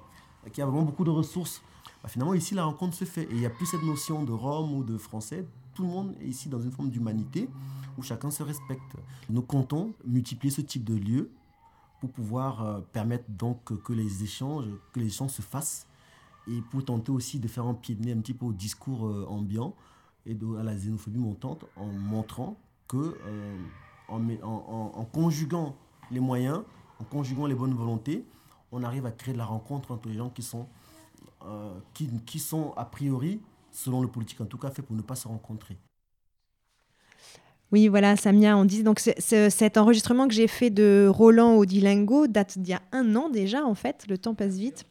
qui a vraiment beaucoup de ressources. Bah, finalement, ici, la rencontre se fait. Et il n'y a plus cette notion de Rome ou de Français tout le monde est ici dans une forme d'humanité où chacun se respecte. Nous comptons multiplier ce type de lieux pour pouvoir euh, permettre donc que les échanges, que les échanges se fassent et pour tenter aussi de faire empiéter un petit peu au discours euh, ambiant et de, à la xénophobie montante en montrant que euh, en, en, en, conjuguant les moyens, en conjuguant les bonnes volontés, on arrive à créer de la rencontre entre les gens qui sont, qui, qui sont a priori selon le politique en tout cas, fait pour ne pas se rencontrer. Oui, voilà, Samia, on dit donc cet enregistrement que j'ai fait de Roland au Dilingo date d'il y a un an déjà, en fait. Le temps passe vite.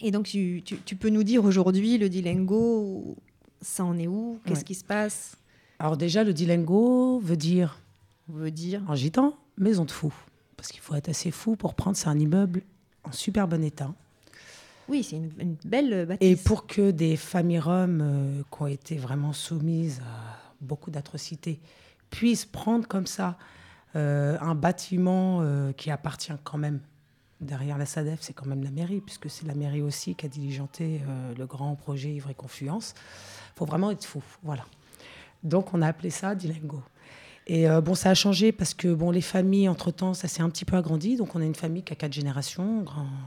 Et donc, tu, peux nous dire aujourd'hui, le Dilingo, ça en est où? Qu'est-ce qui se passe? Alors déjà, le Dilingo veut dire, veut dire en gitan, maison de fou. Parce qu'il faut être assez fou pour prendre, c'est un immeuble en super bon état. Oui, c'est une, belle bâtisse. Et pour que des familles roms euh, qui ont été vraiment soumises à beaucoup d'atrocités puissent prendre comme ça euh, un bâtiment euh, qui appartient quand même derrière la SADEF, c'est quand même la mairie, puisque c'est la mairie aussi qui a diligenté le grand projet Ivry Confluence. Il faut vraiment être fou, voilà. Donc on a appelé ça Dilingo. Et euh, bon, ça a changé parce que bon, les familles, entre-temps, ça s'est un petit peu agrandi. Donc, on a une famille qui a quatre générations.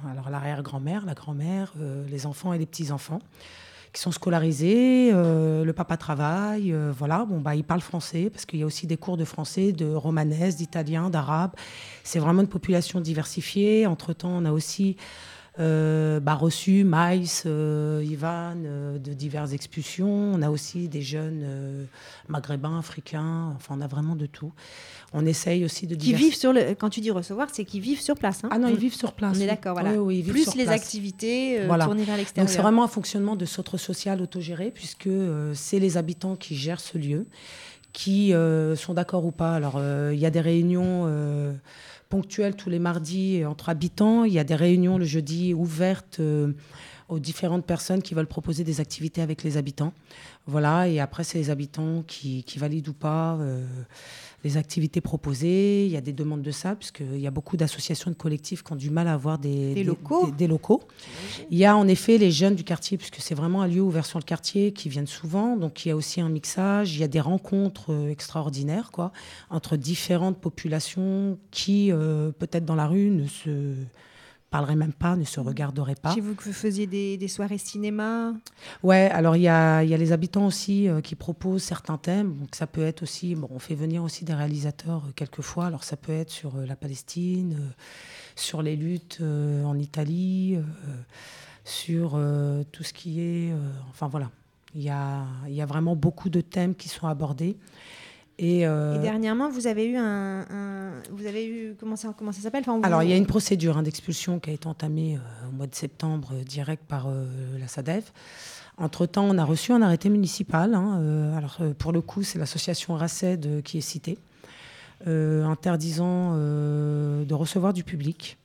alors, l'arrière-grand-mère, la grand-mère, euh, les enfants et les petits-enfants qui sont scolarisés. Euh, le papa travaille. voilà, bon, bah, il parle français parce qu'il y a aussi des cours de français, de romanesque, d'italien, d'arabe. C'est vraiment une population diversifiée. Entre-temps, on a aussi euh, bah, reçu Maïs, euh, Ivan, euh, de diverses expulsions. On a aussi des jeunes maghrébins, africains, enfin on a vraiment de tout. On essaye aussi de... Qui vivent sur le... Quand tu dis recevoir, c'est qu'ils vivent sur place. Hein ah non, ils vivent sur place. On est d'accord, voilà. Plus les activités voilà. tournées vers l'extérieur. Donc c'est vraiment un fonctionnement de centre social autogéré, puisque c'est les habitants qui gèrent ce lieu, qui sont d'accord ou pas. Alors il y a des réunions ponctuelles tous les mardis entre habitants. Il y a des réunions le jeudi ouvertes euh, aux différentes personnes qui veulent proposer des activités avec les habitants. Voilà, et après, c'est les habitants qui, valident ou pas euh, les activités proposées. Il y a des demandes de ça, puisqu'il y a beaucoup d'associations de collectifs qui ont du mal à avoir des, locaux. Des, locaux. Il y a en effet les jeunes du quartier, puisque c'est vraiment un lieu ouvert sur le quartier, qui viennent souvent. Donc il y a aussi un mixage, il y a des rencontres euh, extraordinaires quoi, entre différentes populations qui, euh, peut-être dans la rue, ne se parleraient même pas, ne se regarderaient pas. Chez vous que vous faisiez des, des soirées cinéma? Ouais, alors il y a, y a, les habitants aussi euh, qui proposent certains thèmes. Donc ça peut être aussi, bon, on fait venir aussi des réalisateurs euh, quelquefois. Alors ça peut être sur euh, la Palestine, sur les luttes en Italie, sur tout ce qui est, enfin voilà, il y a, y a vraiment beaucoup de thèmes qui sont abordés. Et, euh, Et dernièrement, vous avez eu un, un- vous avez eu comment ça comment ça s'appelle? Enfin, vous- Alors, il y a une procédure hein, d'expulsion qui a été entamée euh, au mois de septembre, euh, direct par la SADEV. Entre-temps, on a reçu un arrêté municipal. hein, alors, pour le coup, c'est l'association RACED qui est citée, interdisant de recevoir du public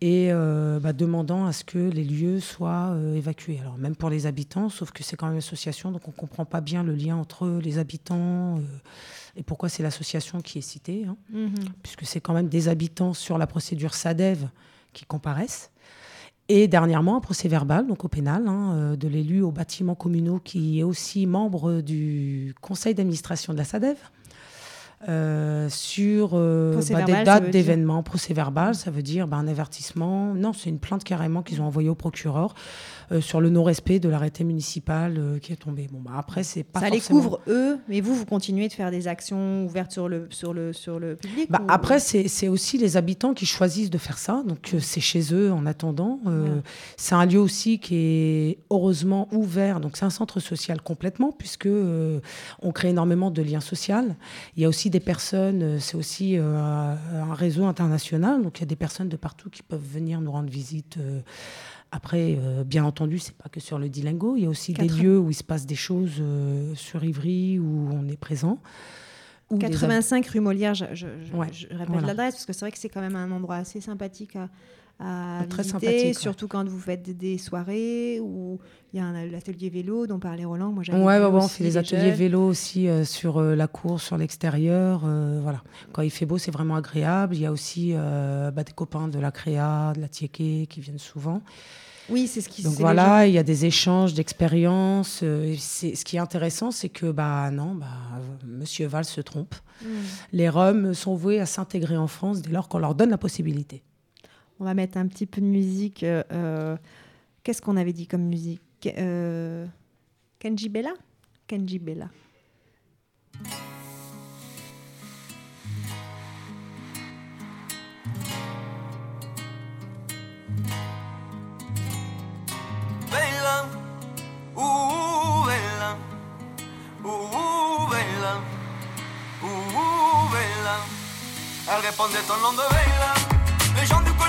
et euh, bah, demandant à ce que les lieux soient euh, évacués. Alors, même pour les habitants, sauf que c'est quand même une association, donc on ne comprend pas bien le lien entre les habitants euh, et pourquoi c'est l'association qui est citée. hein Mhm. puisque c'est quand même des habitants sur la procédure SADEV qui comparaissent. Et dernièrement, un procès verbal, donc au pénal, hein, de l'élu aux bâtiments communaux qui est aussi membre du conseil d'administration de la SADEV. Euh, sur euh, bah, des dates d'événements. Procès verbal, ça veut dire bah, un avertissement. Non, c'est une plainte carrément qu'ils ont envoyée au procureur sur le non-respect de l'arrêté municipal euh, qui est tombé. Bon, bah, après, c'est pas ça les couvre eux, mais vous vous continuez de faire des actions ouvertes sur le sur le sur le public Bah, ou- Après, c'est aussi les habitants qui choisissent de faire ça. Donc, euh, c'est chez eux en attendant. Euh. C'est un lieu aussi qui est heureusement ouvert. Donc, c'est un centre social complètement, puisque euh, on crée énormément de liens sociaux. Il y a aussi des personnes, euh, c'est aussi euh, un réseau international. Donc, il y a des personnes de partout qui peuvent venir nous rendre visite. euh, après, euh, bien entendu, c'est pas que sur le Dilingo. Il y a aussi des lieux où il se passe des choses euh, sur Ivry, où on est présent. où les hab- 85 rue Molière, je, je- Ouais, je répète voilà. l'adresse parce que c'est vrai que c'est quand même un endroit assez sympathique à, à Très visiter, ouais. surtout quand vous faites des, soirées où il y a l'atelier vélo dont parlait Roland. Moi, Ouais, on fait des les ateliers vélo aussi euh, sur euh, la cour, sur l'extérieur. euh, voilà. Quand il fait beau, c'est vraiment agréable. Il y a aussi bah, des copains de la Créa, de la Tiéké qui viennent souvent. Oui, c'est ce qui. Donc voilà, il y a des échanges d'expériences. euh, ce qui est intéressant, c'est que bah non, bah, Monsieur Valls se trompe. Hmm. Les Roms sont voués à s'intégrer en France dès lors qu'on leur donne la possibilité. On va mettre un petit peu de musique. euh, euh, Qu'est-ce qu'on avait dit comme musique? Euh, Kenji Bella? Kenji Bella. Bella, uh, bella, uh, bella, uh, bella. Elle répondait au nom de Bella. Les gens du coin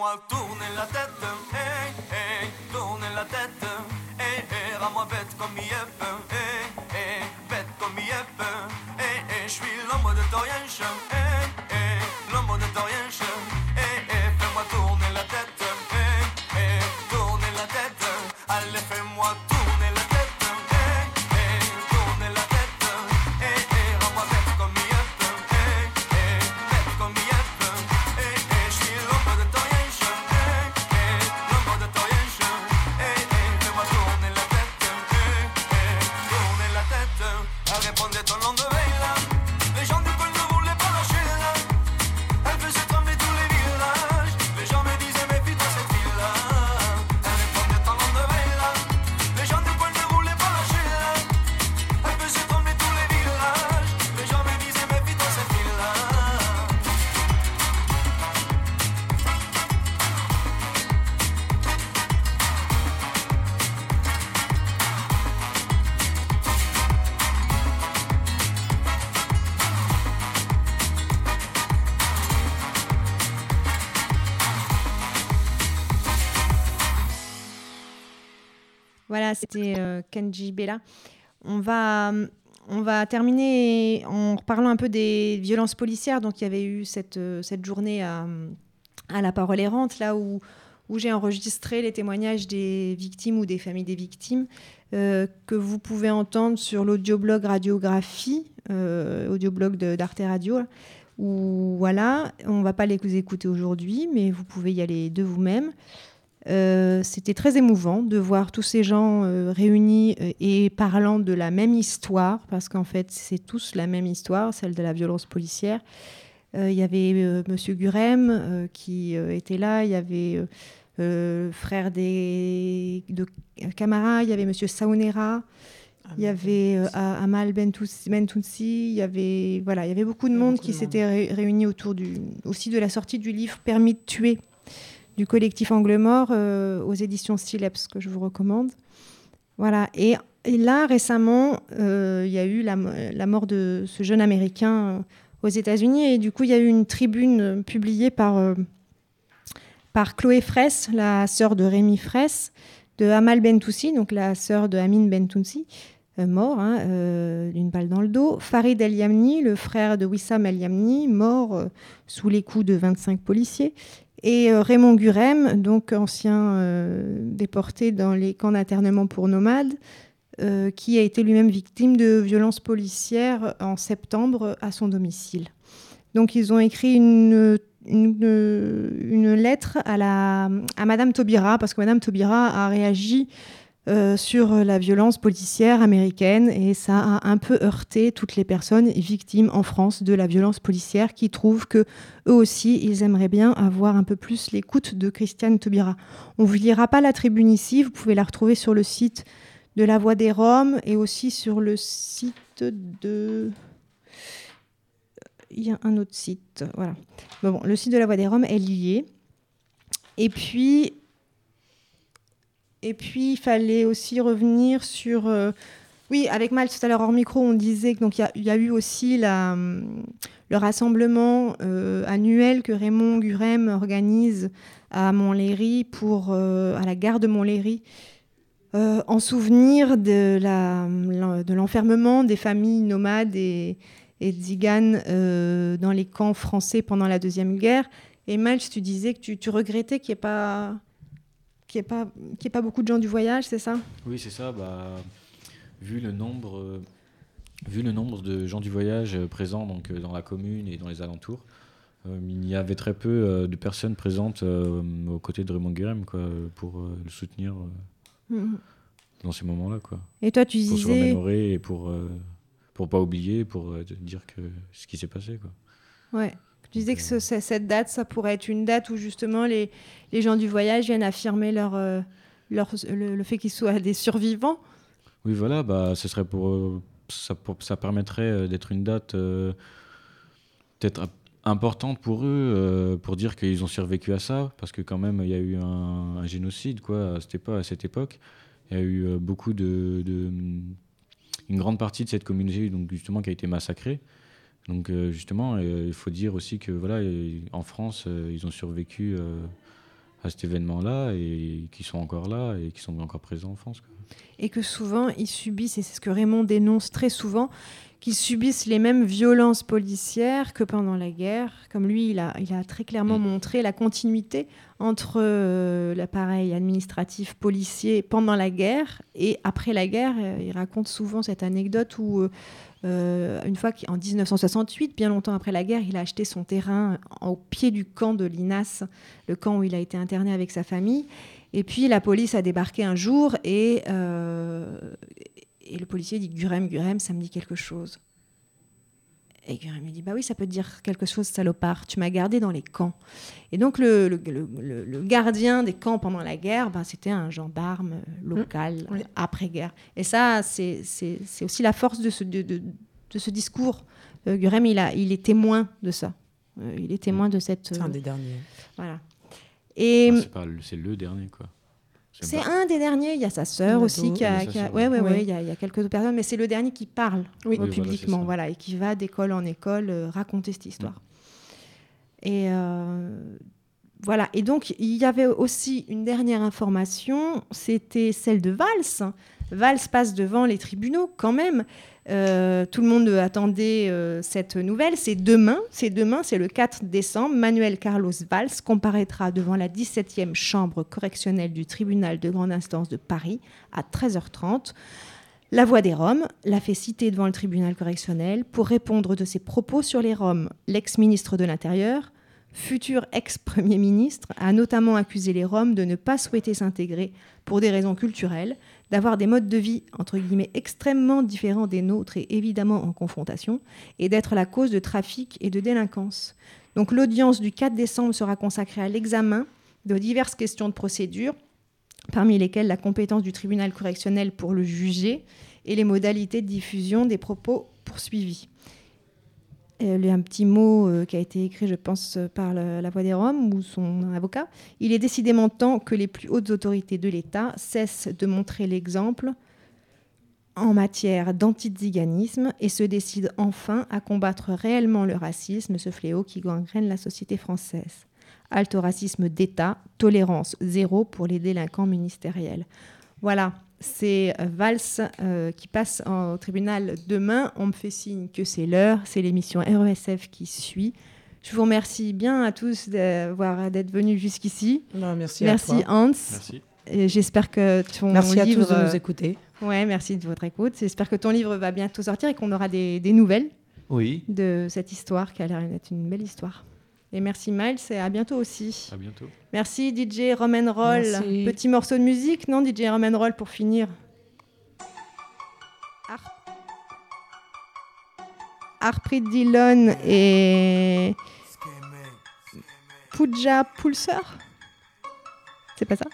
moi, tournez la tête, hey, hey, tournez la tête, hey, hey, rends-moi bête comme Yep, hey, hey, bête comme Yep, hey, hey, je suis l'homme de Torienche, hey. C'était euh, Kenji Bella. On va, on va terminer en parlant un peu des violences policières. Donc, il y avait eu cette, euh, cette journée à, la parole errante, là où, où j'ai enregistré les témoignages des victimes ou des familles des victimes, euh, que vous pouvez entendre sur l'audioblog Radiographie, audioblog d'Arte Radio. Où, voilà, on va pas les écouter aujourd'hui, mais vous pouvez y aller de vous-même. Euh, C'était très émouvant de voir tous ces gens euh, réunis euh, et parlant de la même histoire, parce qu'en fait, c'est tous la même histoire, celle de la violence policière. Euh, Il y avait euh, Monsieur Gurem qui était là, il y avait le frère des, de Camara, il y avait Monsieur Saunera, il y avait Amal Bentoussi, il y avait voilà, il y avait beaucoup de monde beaucoup qui s'était ré- réuni autour du aussi de la sortie du livre Permis de tuer du collectif Angle Mort euh, aux éditions Sileps que je vous recommande. Voilà. Et, là récemment, euh, il y a eu la, mort de ce jeune américain euh, aux États-Unis et du coup il y a eu une tribune publiée par par Chloé Fraisse, la sœur de Rémi Fraisse, de Amal Bentoussi, donc la sœur de Amin Bentoussi, euh, mort hein, d'une balle dans le dos. Farid El Yamni, le frère de Wissam El Yamni, mort sous les coups de 25 policiers. Et euh, Raymond Gurem, donc ancien euh, déporté dans les camps d'internement pour nomades, euh, qui a été lui-même victime de violences policières en septembre à son domicile. Donc ils ont écrit une, lettre à Madame Taubira, parce que Madame Taubira a réagi euh, sur la violence policière américaine et ça a un peu heurté toutes les personnes victimes en France de la violence policière qui trouvent que eux aussi ils aimeraient bien avoir un peu plus l'écoute de Christiane Taubira. On vous lira pas la tribune ici, vous pouvez la retrouver sur le site de La Voix des Roms et aussi sur le site de il y a un autre site, voilà. Mais bon, le site de La Voix des Roms est lié. Et puis et puis, il fallait aussi revenir sur. euh, oui, avec Mal, tout à l'heure hors micro, on disait qu'il y, y a eu aussi le rassemblement euh, annuel que Raymond Gurem organise à Montlhéry pour, euh, à la gare de Montlhéry. en souvenir de l'enfermement des familles nomades et, et dans les camps français pendant la Deuxième Guerre. Et Malch, tu disais que tu, tu regrettais qu'il n'y ait pas qu'il n'y ait, pas- qu'il y ait pas beaucoup de gens du voyage, c'est ça? Oui, c'est ça. Bah, vu, le nombre, euh, vu le nombre de gens du voyage euh, présents donc, euh, dans la commune et dans les alentours, euh, il y avait très peu euh, de personnes présentes euh, aux côtés de Raymond Guérem quoi, pour le soutenir Mhm. dans ces moments-là. Quoi. Et toi, tu Pour se disais. remémorer et pour pour pas oublier, pour dire que ce qui s'est passé. Quoi. Ouais. Tu disais que ce- ce- cette date, ça pourrait être une date où justement les, les gens du voyage viennent affirmer leur, euh, leur, le, le fait qu'ils soient des survivants. Oui, voilà, bah, ce serait pour, euh, ça, pour- ça permettrait euh, d'être une date euh, peut-être importante pour eux, euh, pour dire qu'ils ont survécu à ça, parce que quand même, il y a eu un, un génocide quoi, à, cette à cette époque. Il y a eu beaucoup de, de- Une grande partie de cette communauté, donc, justement, qui a été massacrée. Donc, euh, justement, euh, il faut dire aussi que, voilà, en France, euh, ils ont survécu à cet événement-là, et qui sont encore là, et qui sont encore présents en France. quoi. et que souvent ils subissent, et c'est ce que Raymond dénonce très souvent, qu'ils subissent les mêmes violences policières que pendant la guerre. Comme lui, il a, il a très clairement Mm. montré la continuité entre euh, l'appareil administratif policier pendant la guerre et après la guerre. Il raconte souvent cette anecdote où, euh, euh, une fois qu'en 1968, bien longtemps après la guerre, il a acheté son terrain au pied du camp de Linas, le camp où il a été interné avec sa famille. Et puis la police a débarqué un jour et, euh, et le policier dit Gurem, Gurem, ça me dit quelque chose. Et Gurem lui dit Bah oui, ça peut te dire quelque chose, salopard. Tu m'as gardé dans les camps. Et donc le, le- le- gardien des camps pendant la guerre, ben, c'était un gendarme local Mmh, oui. après-guerre. Et ça, c'est c'est- c'est aussi la force de ce, de, de- de ce discours. Euh, Gurem, il, a, il est témoin de ça. Euh, il est témoin de cette. C'est un euh, des derniers. voilà. Et. Ah, c'est pas le- c'est le dernier, quoi. C'est un des derniers. Il y a sa sœur aussi qui a. Il y a sa qui a- ouais, ouais, oui. ouais, Il y, a, il y a quelques autres personnes, mais c'est le dernier qui parle Oui. euh, Oui, publiquement, voilà, et qui va d'école en école euh, raconter cette histoire. Et euh, voilà. Et donc il y avait aussi une dernière information, c'était celle de Valls. Valls passe devant les tribunaux quand même. Euh, tout le monde attendait euh, cette nouvelle. C'est demain, c'est demain, c'est le 4 décembre. Manuel Carlos Valls comparaîtra devant la 17e chambre correctionnelle du tribunal de grande instance de Paris à 13h30. La Voix des Roms l'a fait citer devant le tribunal correctionnel pour répondre de ses propos sur les Roms. L'ex-ministre de l'Intérieur, futur ex-premier ministre, a notamment accusé les Roms de ne pas souhaiter s'intégrer pour des raisons culturelles, d'avoir des modes de vie, entre guillemets, extrêmement différents des nôtres et évidemment en confrontation, et d'être la cause de trafic et de délinquance. Donc l'audience du 4 décembre sera consacrée à l'examen de diverses questions de procédure, parmi lesquelles la compétence du tribunal correctionnel pour le juger et les modalités de diffusion des propos poursuivis. Il y a un petit mot euh, qui a été écrit, je pense, par la Voix des Roms ou son avocat. Il est décidément temps que les plus hautes autorités de l'État cessent de montrer l'exemple en matière d'antiziganisme et se décident enfin à combattre réellement le racisme, ce fléau qui gangrène la société française. Au racisme d'État, tolérance zéro pour les délinquants ministériels. Voilà, c'est Valls euh, qui passe en- au tribunal demain. On me fait signe que c'est l'heure, c'est l'émission RESF qui suit. Je vous remercie bien à tous d'avoir- d'être venus jusqu'ici. Non, merci, Merci à toi. Hans. Merci. J'espère que ton Merci à livre... tous de nous écouter. Ouais, merci de votre écoute. J'espère que ton livre va bientôt sortir et qu'on aura des, des nouvelles Oui. de cette histoire qui a l'air d'être une belle histoire. Et merci Miles et à bientôt aussi. À bientôt. Merci DJ Roman Roll. Merci. Petit morceau de musique, non DJ Roman Roll pour finir. Harpreet Dillon et Pooja Pulsar? C'est pas ça?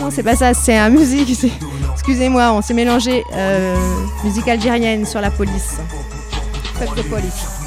Non, c'est pas ça, c'est un musique. Excusez-moi, on s'est mélangé. Euh, musique algérienne sur la police. The police.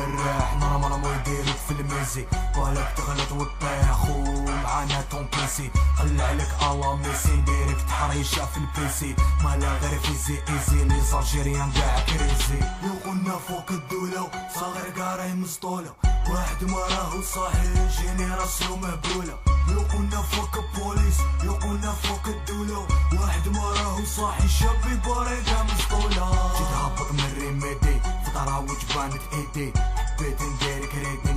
بالراح مرة مرة ما يديرو في الميزي. بالك تغلط وبيخو معانا تون بيسي خلع عليك اوا ميسي نديرك تحريشة في البيسي. مالا غير فيزي إيزي لي زالجيريان كاع كريزي. لو قلنا فوق الدولة صغير قاري مسطولة واحد ما راهو صاحي جيني راسو مهبولة. لو قلنا فوق البوليس لو قلنا فوق الدولة. واحد ما راهو صاحي شاب باريدا مسطولة جيت من الريميدي 따라오지 마내 애들 왜든 얘를 그래